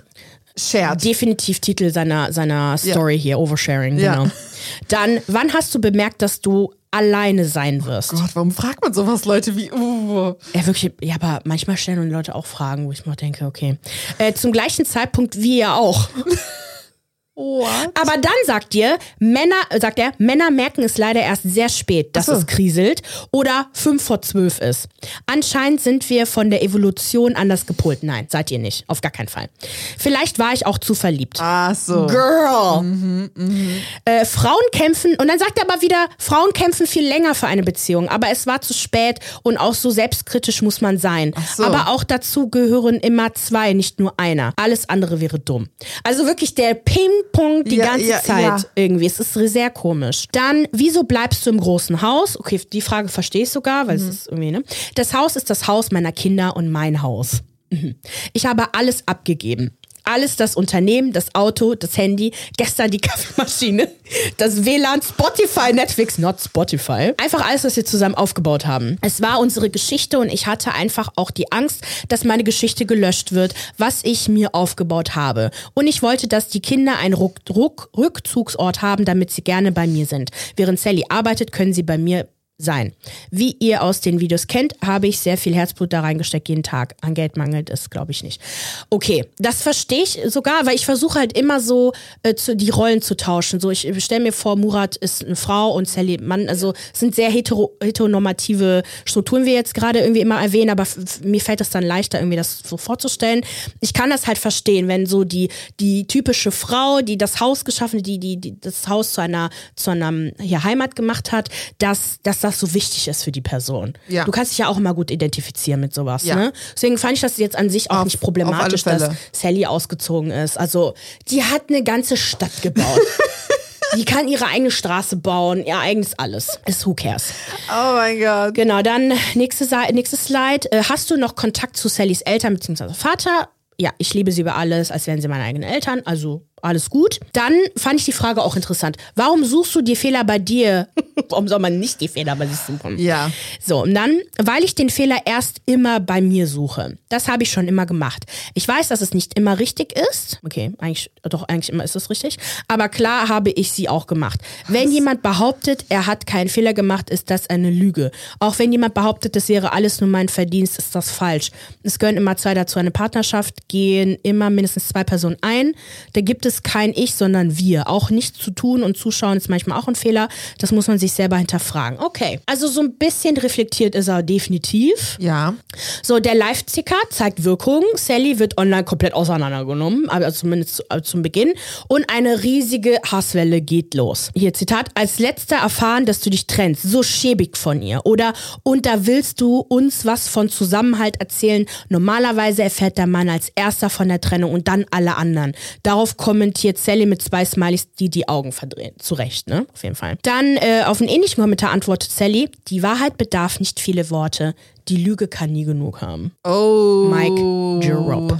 shared. definitiv Titel seiner, seiner Story hier, Oversharing, Ja. genau. Dann, wann hast du bemerkt, dass du alleine sein wirst? Gott, warum fragt man sowas, Leute, wie, uh. Ja, wirklich, ja, aber manchmal stellen die Leute auch Fragen, wo ich mir denke, okay. Äh, zum gleichen Zeitpunkt wie ihr auch. [laughs] What? Aber dann sagt ihr, Männer, äh, sagt er, Männer merken es leider erst sehr spät, dass so. es kriselt oder fünf vor zwölf ist. Anscheinend sind wir von der Evolution anders gepolt. Nein, seid ihr nicht. Auf gar keinen Fall. Vielleicht war ich auch zu verliebt. Ach so. Girl. Äh, Frauen kämpfen, und dann sagt er aber wieder, Frauen kämpfen viel länger für eine Beziehung, aber es war zu spät und auch so selbstkritisch muss man sein. so. Aber auch dazu gehören immer zwei, nicht nur einer. Alles andere wäre dumm. Also wirklich der Ping Ping-Pong die Ja, ganze ja, Zeit ja. irgendwie. Es ist sehr komisch. Dann, wieso bleibst du im großen Haus? Okay, die Frage verstehe ich sogar, weil Mhm. es ist irgendwie, ne? Das Haus ist das Haus meiner Kinder und mein Haus. Mhm. Ich habe alles abgegeben. Alles das Unternehmen, das Auto, das Handy, gestern die [laughs] Kaffeemaschine, das WLAN, Spotify, Netflix, not Spotify. Einfach alles, was wir zusammen aufgebaut haben. Es war unsere Geschichte und ich hatte einfach auch die Angst, dass meine Geschichte gelöscht wird, was ich mir aufgebaut habe. Und ich wollte, dass die Kinder einen Ruck, Ruck, Rückzugsort haben, damit sie gerne bei mir sind. Während Sally arbeitet, können sie bei mir sein. Wie ihr aus den Videos kennt, habe ich sehr viel Herzblut da reingesteckt jeden Tag. An Geld mangelt es, glaube ich nicht. Okay, das verstehe ich sogar, weil ich versuche halt immer so äh, zu, die Rollen zu tauschen. So, ich stelle mir vor, Murat ist eine Frau und Sally Mann. Also sind sehr hetero, heteronormative Strukturen, wir jetzt gerade irgendwie immer erwähnen, aber mir fällt es dann leichter, irgendwie das so vorzustellen. Ich kann das halt verstehen, wenn so die, die typische Frau, die das Haus geschaffen, hat, die, die, die das Haus zu einer, zu einer hier, Heimat gemacht hat, dass, dass das so wichtig ist für die Person. Ja. Du kannst dich ja auch immer gut identifizieren mit sowas. Ja. Ne? Deswegen fand ich das jetzt an sich auch Auf- nicht problematisch, dass. Sally ausgezogen ist. Also, die hat eine ganze Stadt gebaut. [laughs] die kann ihre eigene Straße bauen, ihr eigenes alles. Ist who cares. Oh mein Gott. Genau, dann nächste, nächstes Slide. Äh, hast du noch Kontakt zu Sallys Eltern bzw. Vater? Ja, ich liebe sie über alles, als wären sie meine eigenen Eltern. Also alles gut. Dann fand ich die Frage auch interessant. Warum suchst du die Fehler bei dir? [laughs] Warum soll man nicht die Fehler bei sich suchen? Ja. So, und dann, weil ich den Fehler erst immer bei mir suche. Das habe ich schon immer gemacht. Ich weiß, dass es nicht immer richtig ist. Okay, eigentlich, doch, eigentlich immer ist es richtig. Aber klar habe ich sie auch gemacht. Wenn jemand behauptet, er hat keinen Fehler gemacht, ist das eine Lüge. Auch wenn jemand behauptet, das wäre alles nur mein Verdienst, ist das falsch. Es gehören immer zwei dazu. Eine Partnerschaft gehen immer mindestens zwei Personen ein. Da gibt es kein Ich, sondern wir. Auch nichts zu tun und zuschauen ist manchmal auch ein Fehler. Das muss man sich selber hinterfragen. Okay, also so ein bisschen reflektiert ist er definitiv. Ja. So, der Live-Ticker zeigt Wirkung. Sally wird online komplett auseinandergenommen, aber zumindest zu, äh, zum Beginn. Und eine riesige Hasswelle geht los. Hier Zitat. Als letzter erfahren, dass du dich trennst. So schäbig von ihr. Oder, und da willst du uns was von Zusammenhalt erzählen. Normalerweise erfährt der Mann als erster von der Trennung und dann alle anderen. Darauf kommentiert Sally mit zwei Smileys, die die Augen verdrehen. Zu Recht, ne? Auf jeden Fall. Dann äh, auf einen ähnlichen Kommentar antwortet Sally, die Wahrheit bedarf nicht viele Worte. Die Lüge kann nie genug haben. Oh. Mike Jerop.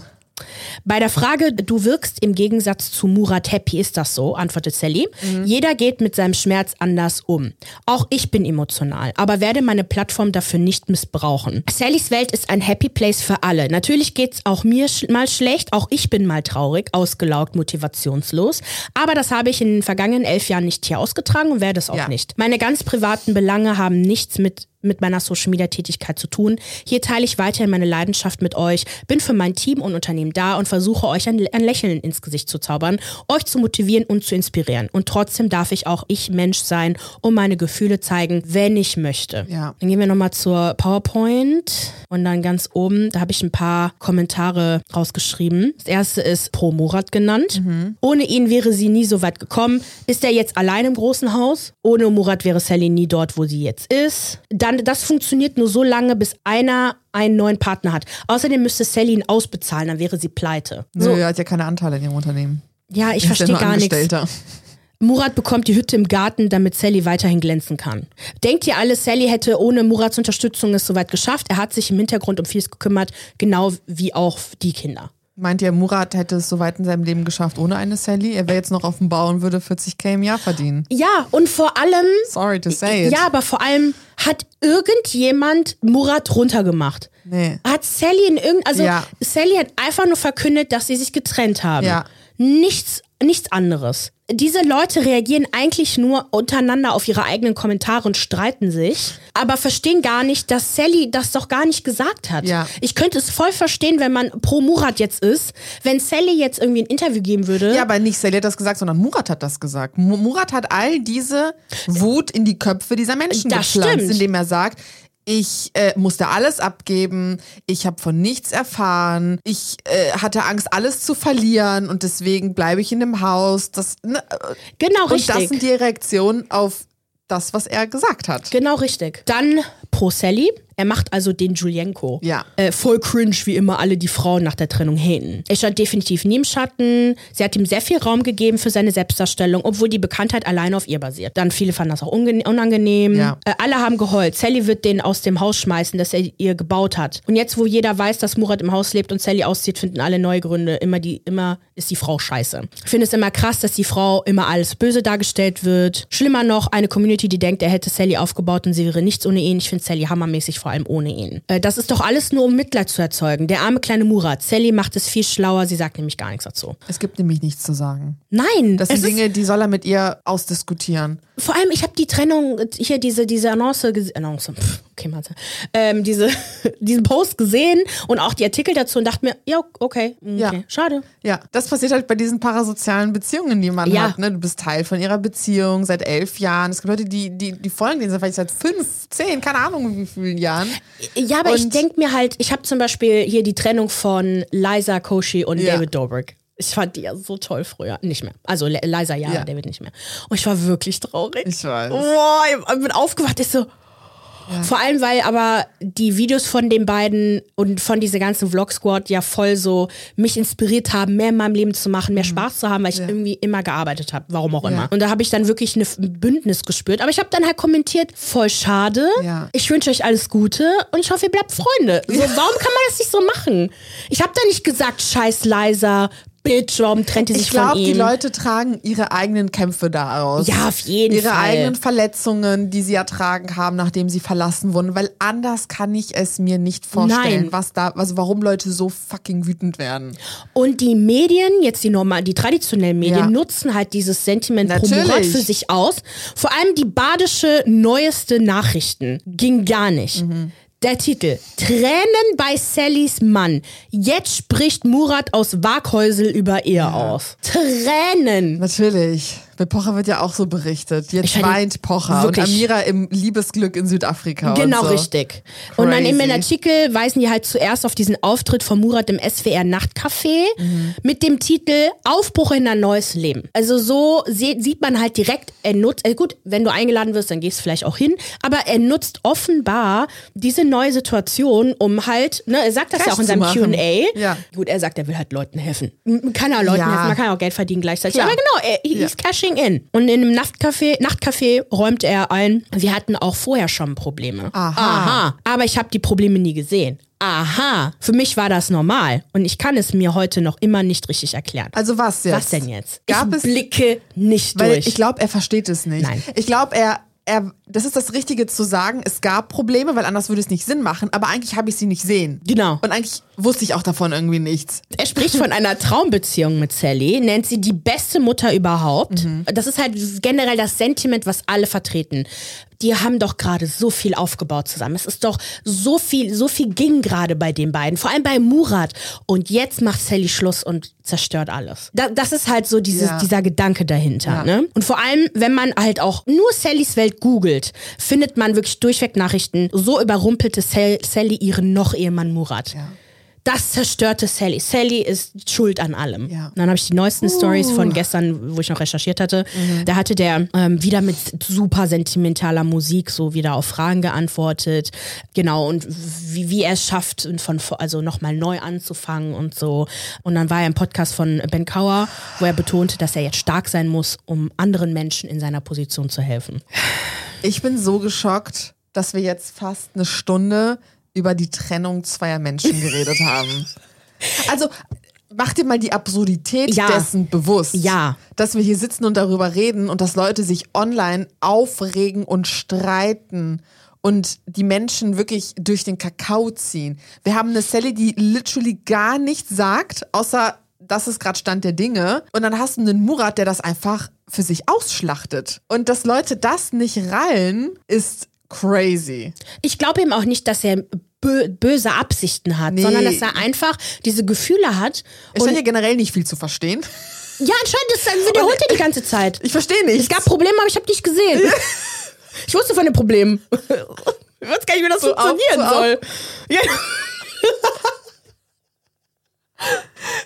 Bei der Frage, du wirkst im Gegensatz zu Murat happy, ist das so? antwortet Sally. Jeder geht mit seinem Schmerz anders um. Auch ich bin emotional, aber werde meine Plattform dafür nicht missbrauchen. Sallys Welt ist ein Happy Place für alle. Natürlich geht's auch mir sch mal schlecht, auch ich bin mal traurig, ausgelaugt, motivationslos. Aber das habe ich in den vergangenen elf Jahren nicht hier ausgetragen und werde es auch Ja. nicht. Meine ganz privaten Belange haben nichts mit mit meiner Social Media Tätigkeit zu tun. Hier teile ich weiterhin meine Leidenschaft mit euch, bin für mein Team und Unternehmen da und versuche euch ein, ein Lächeln ins Gesicht zu zaubern, euch zu motivieren und zu inspirieren. Und trotzdem darf ich auch ich Mensch sein und meine Gefühle zeigen, wenn ich möchte. Ja. Dann gehen wir nochmal zur PowerPoint und dann ganz oben, da habe ich ein paar Kommentare rausgeschrieben. Das erste ist pro Murat genannt. Ohne ihn wäre sie nie so weit gekommen. Ist er jetzt allein im großen Haus? Ohne Murat wäre Sally nie dort, wo sie jetzt ist. Dann, das funktioniert nur so lange, bis einer einen neuen Partner hat. Außerdem müsste Sally ihn ausbezahlen, dann wäre sie pleite. Nö, So, er hat ja keine Anteile in ihrem Unternehmen. ja, ich Er verstehe gar nichts. Murat bekommt die Hütte im Garten, damit Sally weiterhin glänzen kann. Denkt ihr alle, Sally hätte ohne Murats Unterstützung es soweit geschafft? Er hat sich im Hintergrund um vieles gekümmert, genau wie auch die Kinder. Meint ihr, Murat hätte es so weit in seinem Leben geschafft ohne eine Sally? Er wäre jetzt noch auf dem Bau und würde 40k im Jahr verdienen. Ja, und vor allem, Sorry to say it. ja, aber vor allem hat irgendjemand Murat runtergemacht. Nee. Hat Sally in irgendein, also Ja. Sally hat einfach nur verkündet, dass sie sich getrennt haben. Ja. Nichts, nichts anderes. Diese Leute reagieren eigentlich nur untereinander auf ihre eigenen Kommentare und streiten sich, aber verstehen gar nicht, dass Sally das doch gar nicht gesagt hat. Ja. Ich könnte es voll verstehen, wenn man pro Murat jetzt ist, wenn Sally jetzt irgendwie ein Interview geben würde. Ja, aber nicht Sally hat das gesagt, sondern Murat hat das gesagt. Mu- Murat hat all diese Wut in die Köpfe dieser Menschen Das gepflanzt, stimmt. indem er sagt, ich äh, musste alles abgeben, ich habe von nichts erfahren, ich äh, hatte Angst, alles zu verlieren und deswegen bleibe ich in dem Haus. Das, ne, äh, genau und das richtig. sind die Reaktionen auf das, was er gesagt hat. Genau richtig. Dann pro Sally. Er macht also den Julienko. Ja. Äh, voll cringe, wie immer alle die Frauen nach der Trennung haten. Er stand definitiv nie im Schatten. Sie hat ihm sehr viel Raum gegeben für seine Selbstdarstellung, obwohl die Bekanntheit alleine auf ihr basiert. Dann viele fanden das auch unangenehm. Ja. Äh, alle haben geheult. Sally wird den aus dem Haus schmeißen, das er ihr gebaut hat. Und jetzt, wo jeder weiß, dass Murat im Haus lebt und Sally auszieht, finden alle neue Gründe. Immer, die, immer ist die Frau scheiße. Ich finde es immer krass, dass die Frau immer alles böse dargestellt wird. Schlimmer noch, eine Community, die denkt, er hätte Sally aufgebaut und sie wäre nichts ohne ihn. Ich finde Sally hammermäßig, vor allem ohne ihn. Äh, das ist doch alles nur, um Mitleid zu erzeugen. Der arme kleine Murat. Sally macht es viel schlauer, sie sagt nämlich gar nichts dazu. Es gibt nämlich nichts zu sagen. Nein, Das sind Dinge, die soll er mit ihr ausdiskutieren. Vor allem, ich habe die Trennung, hier diese, diese Annonce, Annonce, pff, okay, Mathe, ähm, diese, [laughs] diesen Post gesehen und auch die Artikel dazu und dachte mir, ja, okay, okay, Ja. schade. Ja, das passiert halt bei diesen parasozialen Beziehungen, die man Ja. hat. Ne? Du bist Teil von ihrer Beziehung seit elf Jahren. Es gibt Leute, die, die, die folgen denen vielleicht seit fünf, zehn, keine Ahnung wie vielen Jahren. Ja, aber ich Und- denke mir halt, ich habe zum Beispiel hier die Trennung von Liza Koshy und Ja. David Dobrik. Ich fand die ja so toll früher. Nicht mehr. Also Liza ja, Ja. David nicht mehr. Und ich war wirklich traurig. Ich weiß. Boah, ich bin aufgewacht, ich so. Vor allem, weil aber die Videos von den beiden und von dieser ganzen Vlog-Squad ja voll so mich inspiriert haben, mehr in meinem Leben zu machen, mehr Spaß zu haben, weil ich irgendwie immer gearbeitet habe, warum auch immer. Und da habe ich dann wirklich eine- ein Bündnis gespürt. Aber ich habe dann halt kommentiert, voll schade. Ja. Ich wünsche euch alles Gute und ich hoffe, ihr bleibt Freunde. So, warum kann man das nicht so machen? Ich habe da nicht gesagt, scheiß leiser, Bitch, warum trennt ihr sich Ich glaube, von ihm? die Leute tragen ihre eigenen Kämpfe da aus. Ja, auf jeden ihre Fall. eigenen Verletzungen, die sie ertragen haben, nachdem sie verlassen wurden, weil anders kann ich es mir nicht vorstellen, Nein. was da, also warum Leute so fucking wütend werden. Und die Medien, jetzt die normal, die traditionellen Medien, Ja. nutzen halt dieses Sentiment Natürlich. Für sich aus. Vor allem die badische neueste Nachrichten ging gar nicht. Mhm. Der Titel Tränen bei Sallys Mann. Jetzt spricht Murat aus Waghäusel über ihr aus. Tränen. Natürlich. Bei Pocher wird ja auch so berichtet. Jetzt Ich weint Pocher und Amira im Liebesglück in Südafrika. Genau, und so. richtig. Und dann in Crazy. dem Artikel weisen die halt zuerst auf diesen Auftritt von Murat im SWR Nachtcafé Mhm. mit dem Titel Aufbruch in ein neues Leben. Also so sieht man halt direkt, er nutzt, äh gut, wenn du eingeladen wirst, dann gehst du vielleicht auch hin, aber er nutzt offenbar diese neue Situation, um halt, ne, er sagt das ja Cash auch in seinem. Q&A. Ja. Gut, er sagt, er will halt Leuten helfen. Kann er Leuten Ja. helfen, man kann auch Geld verdienen gleichzeitig. Klar. Aber genau, er, Ja. he's cashing in. Und in einem Nachtcafé, Nachtcafé räumt er ein, wir hatten auch vorher schon Probleme. Aha. Aha. Aber ich habe die Probleme nie gesehen. Aha. Für mich war das normal. Und ich kann es mir heute noch immer nicht richtig erklären. Also was jetzt? Was denn jetzt? Gab ich es blicke nicht Weil durch. ich glaube, er versteht es nicht. Nein. Ich glaube, er, er, das ist das Richtige zu sagen, es gab Probleme, weil anders würde es nicht Sinn machen, aber eigentlich habe ich sie nicht sehen. Genau. Und eigentlich wusste ich auch davon irgendwie nichts. Er spricht von einer Traumbeziehung mit Sally, nennt sie die beste Mutter überhaupt. Mhm. Das ist halt generell das Sentiment, was alle vertreten. Die haben doch gerade so viel aufgebaut zusammen. Es ist doch so viel, so viel ging gerade bei den beiden, vor allem bei Murat. Und jetzt macht Sally Schluss und zerstört alles. Da, das ist halt so dieses, Ja. dieser Gedanke dahinter. Ja. Ne? Und vor allem, wenn man halt auch nur Sallys Welt googelt, findet man wirklich durchweg Nachrichten. So überrumpelte Sal- Sally ihren noch Ehemann Murat. Das zerstörte Sally. Sally ist schuld an allem. Ja. Und dann habe ich die neuesten Stories von gestern, wo ich noch recherchiert hatte. Da hatte der ähm, wieder mit super sentimentaler Musik so wieder auf Fragen geantwortet. Genau, und wie, wie er es schafft, von also nochmal neu anzufangen und so. Und dann war er im Podcast von Ben Kauer, wo er betonte, dass er jetzt stark sein muss, um anderen Menschen in seiner Position zu helfen. Ich bin so geschockt, dass wir jetzt fast eine Stunde über die Trennung zweier Menschen geredet [laughs] haben. Also mach dir mal die Absurdität Ja. dessen bewusst. Ja. Dass wir hier sitzen und darüber reden und dass Leute sich online aufregen und streiten und die Menschen wirklich durch den Kakao ziehen. Wir haben eine Sally, die literally gar nichts sagt, außer das ist gerade Stand der Dinge. Und dann hast du einen Murat, der das einfach für sich ausschlachtet. Und dass Leute das nicht rallen, ist crazy. Ich glaube ihm auch nicht, dass er bö böse Absichten hat, Nee. sondern dass er einfach diese Gefühle hat. Ich Und scheine ja generell nicht viel zu verstehen. ja, anscheinend ist er wiederholt er die ganze Zeit. Ich verstehe nicht. Es gab Probleme, aber ich habe dich gesehen. Ich wusste von den Problemen. Ich weiß gar nicht, wie das So auf, funktionieren so auf. soll. Ja.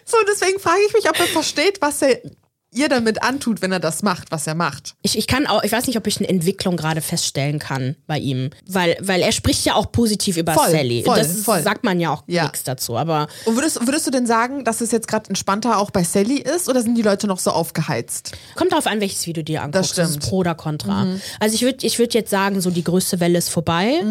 So, deswegen frage ich mich, ob er versteht, was er ihr damit antut, wenn er das macht, was er macht. Ich, ich kann auch, ich weiß nicht, ob ich eine Entwicklung gerade feststellen kann bei ihm. Weil, weil er spricht ja auch positiv über Voll, Sally. voll, das voll. sagt man ja auch Ja. nichts dazu. Aber Und würdest, würdest du denn sagen, dass es jetzt gerade entspannter auch bei Sally ist oder sind die Leute noch so aufgeheizt? kommt darauf an, welches Video dir anguckst. Das stimmt. Mhm. ist pro oder contra. Also ich würde ich würd jetzt sagen, so die größte Welle ist vorbei.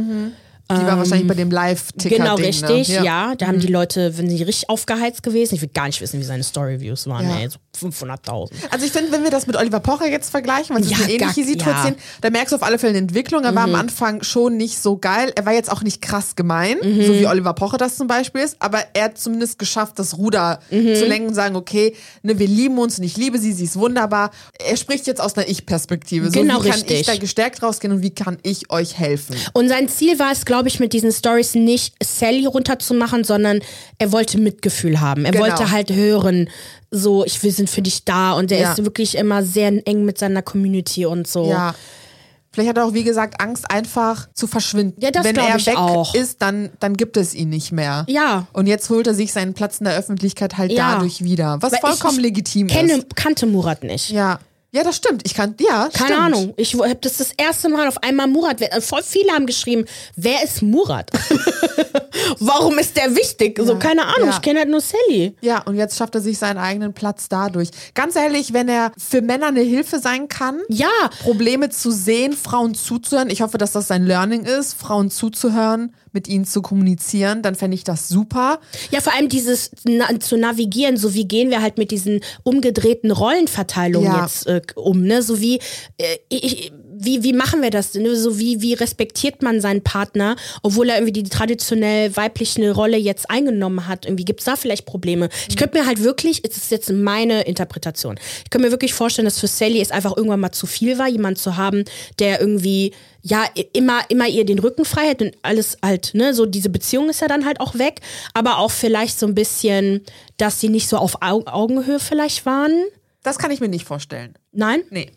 Die war wahrscheinlich bei dem Live-Ticker. Ähm, Genau, Ding, richtig, ne? ja. Da haben die Leute, wenn sie richtig aufgeheizt gewesen, ich will gar nicht wissen, wie seine Story-Views waren, Ja. ey, so 500.000. Also ich finde, wenn wir das mit Oliver Pocher jetzt vergleichen, weil es Ja, ist eine ähnliche gar- Situation, ja. Mhm. da merkst du auf alle Fälle eine Entwicklung. Er war am Anfang schon nicht so geil. Er war jetzt auch nicht krass gemein, Mhm. so wie Oliver Pocher das zum Beispiel ist, aber er hat zumindest geschafft, das Ruder Mhm. zu lenken und sagen, okay, ne, wir lieben uns und ich liebe sie, sie ist wunderbar. Er spricht jetzt aus einer Ich-Perspektive. So, Genau, wie kann richtig. ich da gestärkt rausgehen und wie kann ich euch helfen? Und sein Ziel war es, glaube ich, mit diesen Stories nicht Sally runterzumachen, sondern er wollte Mitgefühl haben. Er Genau. wollte halt hören, so, ich, wir sind für dich da. Und er Ja. ist wirklich immer sehr eng mit seiner Community und so. Ja. Vielleicht hat er auch, wie gesagt, Angst, einfach zu verschwinden. Ja, das Wenn er ich weg auch. ist, dann, dann gibt es ihn nicht mehr. Ja. Und jetzt holt er sich seinen Platz in der Öffentlichkeit halt Ja. dadurch wieder. Was Weil vollkommen legitim Kenne, ist. kannte Murat nicht. Ja. Ja, das stimmt. Ich kann, ja, Keine stimmt. Ahnung. Ich habe das das erste Mal auf einmal Murat. Voll viele haben geschrieben, wer ist Murat? [laughs] Warum ist der wichtig? So, keine Ahnung. Ja. Ich kenne halt nur Sally. Ja, und jetzt schafft er sich seinen eigenen Platz dadurch. Ganz ehrlich, wenn er für Männer eine Hilfe sein kann, Ja. Probleme zu sehen, Frauen zuzuhören, ich hoffe, dass das sein Learning ist, Frauen zuzuhören, mit ihnen zu kommunizieren, dann fände ich das super. Ja, vor allem dieses na, zu navigieren, so wie gehen wir halt mit diesen umgedrehten Rollenverteilungen Ja. jetzt äh, um, ne? So wie, äh, ich, wie, wie machen wir das? Ne? So wie, wie respektiert man seinen Partner, obwohl er irgendwie die traditionell weibliche Rolle jetzt eingenommen hat? Irgendwie gibt's da vielleicht Probleme. Ich könnte mir halt wirklich, es ist jetzt meine Interpretation, ich könnte mir wirklich vorstellen, dass für Sally es einfach irgendwann mal zu viel war, jemand zu haben, der irgendwie ja, immer, immer ihr den Rücken frei hat und alles halt, ne, so diese Beziehung ist ja dann halt auch weg, aber auch vielleicht so ein bisschen, dass sie nicht so auf Au Augenhöhe vielleicht waren. Das kann ich mir nicht vorstellen. Nein? Nee,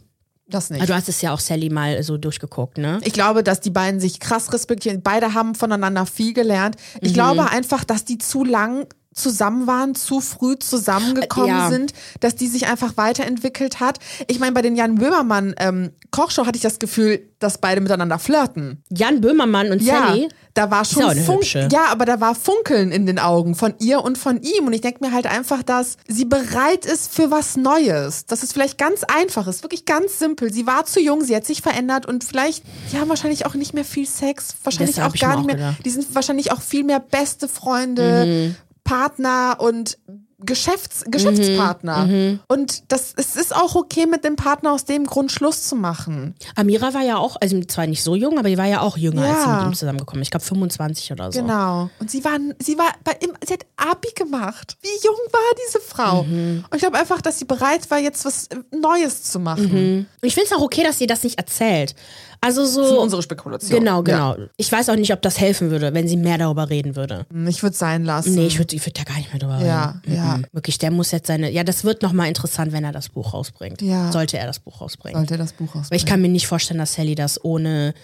das nicht. Ah, Du hast es ja auch Sally mal so durchgeguckt, ne? Ich glaube, dass die beiden sich krass respektieren. Beide haben voneinander viel gelernt. Mhm. Ich glaube einfach, dass die zu lang zusammen waren, zu früh zusammengekommen Ja. sind, dass die sich einfach weiterentwickelt hat. Ich meine, bei den Jan Böhmermann ähm, Kochshow hatte ich das Gefühl, dass beide miteinander flirten. Jan Böhmermann und Ja, Sally. da war schon ja auch eine Funk hübsche. ja, aber da war Funkeln in den Augen von ihr und von ihm und ich denke mir halt einfach, dass sie bereit ist für was Neues. Dass es vielleicht ganz einfach ist, wirklich ganz simpel. Sie war zu jung, sie hat sich verändert und vielleicht die haben wahrscheinlich auch nicht mehr viel Sex, wahrscheinlich Das auch gar mir nicht auch mehr. gedacht. Die sind wahrscheinlich auch viel mehr beste Freunde, Mhm. Partner und Geschäfts Geschäftspartner. Mhm. Und das es ist auch okay mit dem Partner aus dem Grund Schluss zu machen. Amira war ja auch, also zwar nicht so jung, aber die war ja auch jünger, als sie Ja. mit ihm zusammengekommen ist. Ich glaube 25 oder so. Genau. Und sie war, sie war bei ihm, sie hat Abi gemacht. Wie jung war diese Frau? Mhm. Und ich glaube einfach, dass sie bereit war, jetzt was äh, Neues zu machen. Und ich finde es auch okay, dass sie das nicht erzählt. Also so. Das ist unsere Spekulation. Genau, genau. Ich weiß auch nicht, ob das helfen würde, wenn sie mehr darüber reden würde. Ja. Ich würde sein lassen. Nee, ich würde ich würd da gar nicht mehr drüber Ja, reden. ja. Mhm. Wirklich, der muss jetzt seine. Ja, das wird nochmal interessant, wenn er das Buch rausbringt. Ja. Sollte er das Buch rausbringen. Sollte das Buch rausbringen. Aber ich kann mir nicht vorstellen, dass Sally das ohne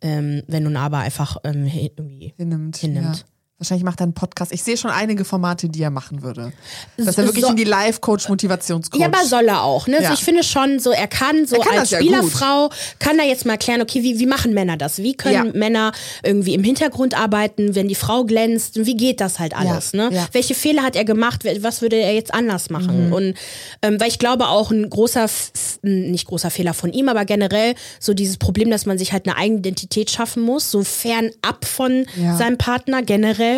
ähm, Wenn und Aber einfach ähm, irgendwie hinnimmt. hinnimmt. Wahrscheinlich macht er einen Podcast. Ich sehe schon einige Formate, die er machen würde. Dass er So- wirklich in die Live-Coach-Motivationscoach. Ja, aber soll er auch. Ne? Ja. Also ich finde schon, so er kann so Er kann als das ja Spielerfrau, kann er jetzt mal erklären, okay, wie, wie machen Männer das? Wie können Ja. Männer irgendwie im Hintergrund arbeiten, wenn die Frau glänzt? Wie geht das halt alles? Ne? Welche Fehler hat er gemacht? Was würde er jetzt anders machen? Mhm. Und ähm, weil ich glaube auch ein großer, nicht großer Fehler von ihm, aber generell so dieses Problem, dass man sich halt eine eigene Identität schaffen muss, so fernab von seinem Partner generell.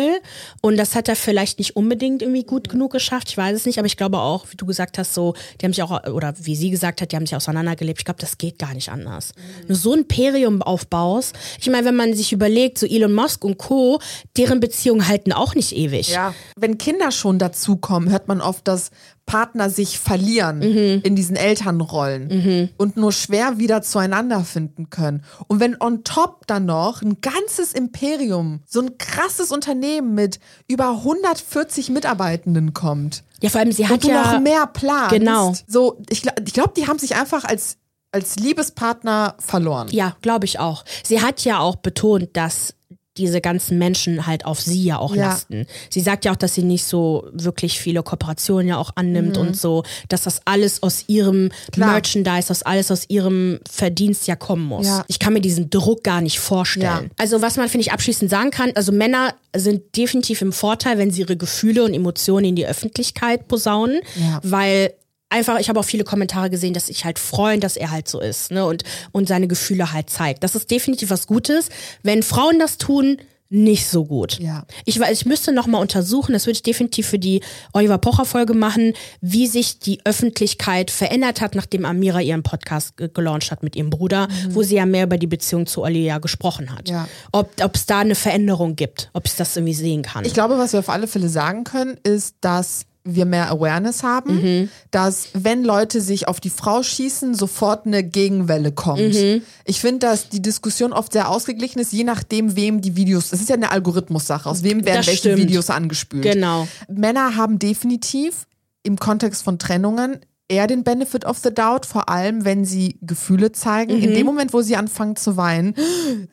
Und das hat er vielleicht nicht unbedingt irgendwie gut genug geschafft. Ich weiß es nicht, aber ich glaube auch, wie du gesagt hast, so, die haben sich auch, oder wie sie gesagt hat, die haben sich auseinandergelebt. Ich glaube, das geht gar nicht anders. Nur so ein Imperium aufbaust. Ich meine, wenn man sich überlegt, so Elon Musk und Co., deren Beziehungen halten auch nicht ewig. Ja. Wenn Kinder schon dazukommen, hört man oft, dass Partner sich verlieren Mhm. in diesen Elternrollen und nur schwer wieder zueinander finden können. Und wenn on top dann noch ein ganzes Imperium, so ein krasses Unternehmen mit über 140 Mitarbeitenden kommt Ja, vor allem, sie hat und du ja. noch mehr planst. Genau. So, ich, ich glaube, die haben sich einfach als, als Liebespartner verloren. Ja, glaube ich auch. Sie hat ja auch betont, dass diese ganzen Menschen halt auf sie ja auch Ja. lasten. Sie sagt ja auch, dass sie nicht so wirklich viele Kooperationen ja auch annimmt und so, dass das alles aus ihrem Mhm. Klar. Merchandise, aus alles aus ihrem Verdienst ja kommen muss. Ja. Ich kann mir diesen Druck gar nicht vorstellen. Ja. Also was man, finde ich, abschließend sagen kann, also Männer sind definitiv im Vorteil, wenn sie ihre Gefühle und Emotionen in die Öffentlichkeit posaunen, weil einfach, ich habe auch viele Kommentare gesehen, dass sich halt freuen, dass er halt so ist ne? und, und seine Gefühle halt zeigt. Das ist definitiv was Gutes. Wenn Frauen das tun, nicht so gut. Ja. Ich, weiß, ich müsste noch mal untersuchen, das würde ich definitiv für die Oliver Pocher Folge machen, wie sich die Öffentlichkeit verändert hat, nachdem Amira ihren Podcast ge- gelauncht hat mit ihrem Bruder, wo sie ja mehr über die Beziehung zu Olli ja gesprochen hat. Mhm. Ja. Ob es da eine Veränderung gibt, ob ich das irgendwie sehen kann. Ich glaube, was wir auf alle Fälle sagen können, ist, dass wir mehr Awareness haben, Mhm. dass wenn Leute sich auf die Frau schießen, sofort eine Gegenwelle kommt. Mhm. Ich finde, dass die Diskussion oft sehr ausgeglichen ist, je nachdem, wem die Videos, es ist ja eine Algorithmus-Sache, aus wem werden Das welche stimmt. Videos angespült. Genau. Männer haben definitiv im Kontext von Trennungen eher den Benefit of the doubt, vor allem wenn sie Gefühle zeigen. Mhm. In dem Moment, wo sie anfangen zu weinen,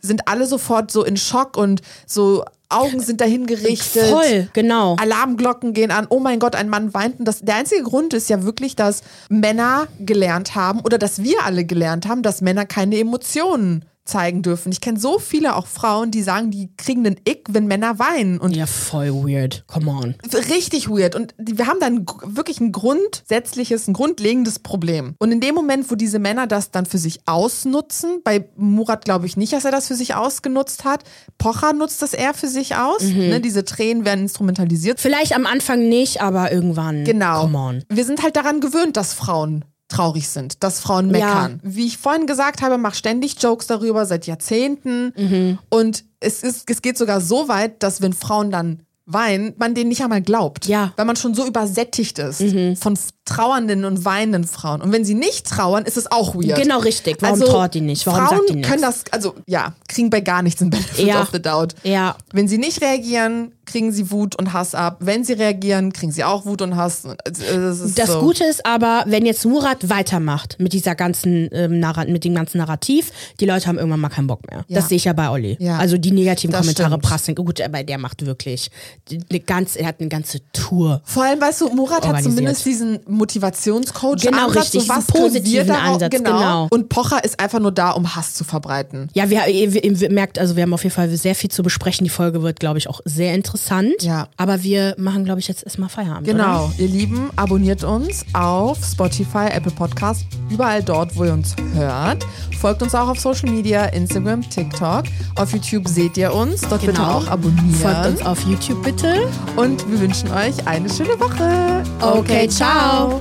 sind alle sofort so in Schock und so Augen sind dahin gerichtet. Voll, genau. Alarmglocken gehen an, oh mein Gott, ein Mann weint. Und das, der einzige Grund ist ja wirklich, dass Männer gelernt haben oder dass wir alle gelernt haben, dass Männer keine Emotionen zeigen dürfen. Ich kenne so viele auch Frauen, die sagen, die kriegen einen Ick, wenn Männer weinen. Und Ja, voll weird. Come on. richtig weird. Und wir haben dann wirklich ein grundsätzliches, ein grundlegendes Problem. Und in dem Moment, wo diese Männer das dann für sich ausnutzen, bei Murat glaube ich nicht, dass er das für sich ausgenutzt hat. Pocher nutzt das eher für sich aus. Mhm. Ne, diese Tränen werden instrumentalisiert. Vielleicht am Anfang nicht, aber irgendwann. Genau. Come on. Wir sind halt daran gewöhnt, dass Frauen traurig sind, dass Frauen meckern. Wie ich vorhin gesagt habe, mach ständig Jokes darüber seit Jahrzehnten. Mhm. Und es, ist, es geht sogar so weit, dass wenn Frauen dann weinen, man denen nicht einmal glaubt. Ja. Mhm. Weil man schon so übersättigt ist von f- trauernden und weinenden Frauen. Und wenn sie nicht trauern, ist es auch weird. Genau richtig. Warum trauert die nicht? Warum Frauen sagt die nichts? können das, also ja, kriegen bei gar nichts ein Benefit Ja. of the doubt. Ja. Wenn sie nicht reagieren, kriegen sie Wut und Hass ab. Wenn sie reagieren, kriegen sie auch Wut und Hass. Das, ist Das so. Gute ist aber, wenn jetzt Murat weitermacht mit dieser ganzen ähm, mit dem ganzen Narrativ, die Leute haben irgendwann mal keinen Bock mehr. Ja. Das sehe ich ja bei Olli. Ja. Also die negativen Das Kommentare stimmt. prassen. Gut, aber der macht wirklich eine ganz, er hat eine ganze Tour. Vor allem, weißt du, Murat hat zumindest diesen Motivationscoach Genau, Ansatz, richtig, so was positiven Ansatz, genau. genau. Und Pocher ist einfach nur da, um Hass zu verbreiten. Ja, wir, ihr, ihr merkt, also wir haben auf jeden Fall sehr viel zu besprechen. Die Folge wird, glaube ich, auch sehr interessant. Ja. Aber wir machen, glaube ich, jetzt erstmal Feierabend. Genau, ihr Lieben, abonniert uns auf Spotify, Apple Podcast, überall dort, wo ihr uns hört. Folgt uns auch auf Social Media, Instagram, TikTok. Auf YouTube seht ihr uns. Dort bitte Genau. auch abonnieren. Folgt uns auf YouTube bitte. Und wir wünschen euch eine schöne Woche. Okay, ciao.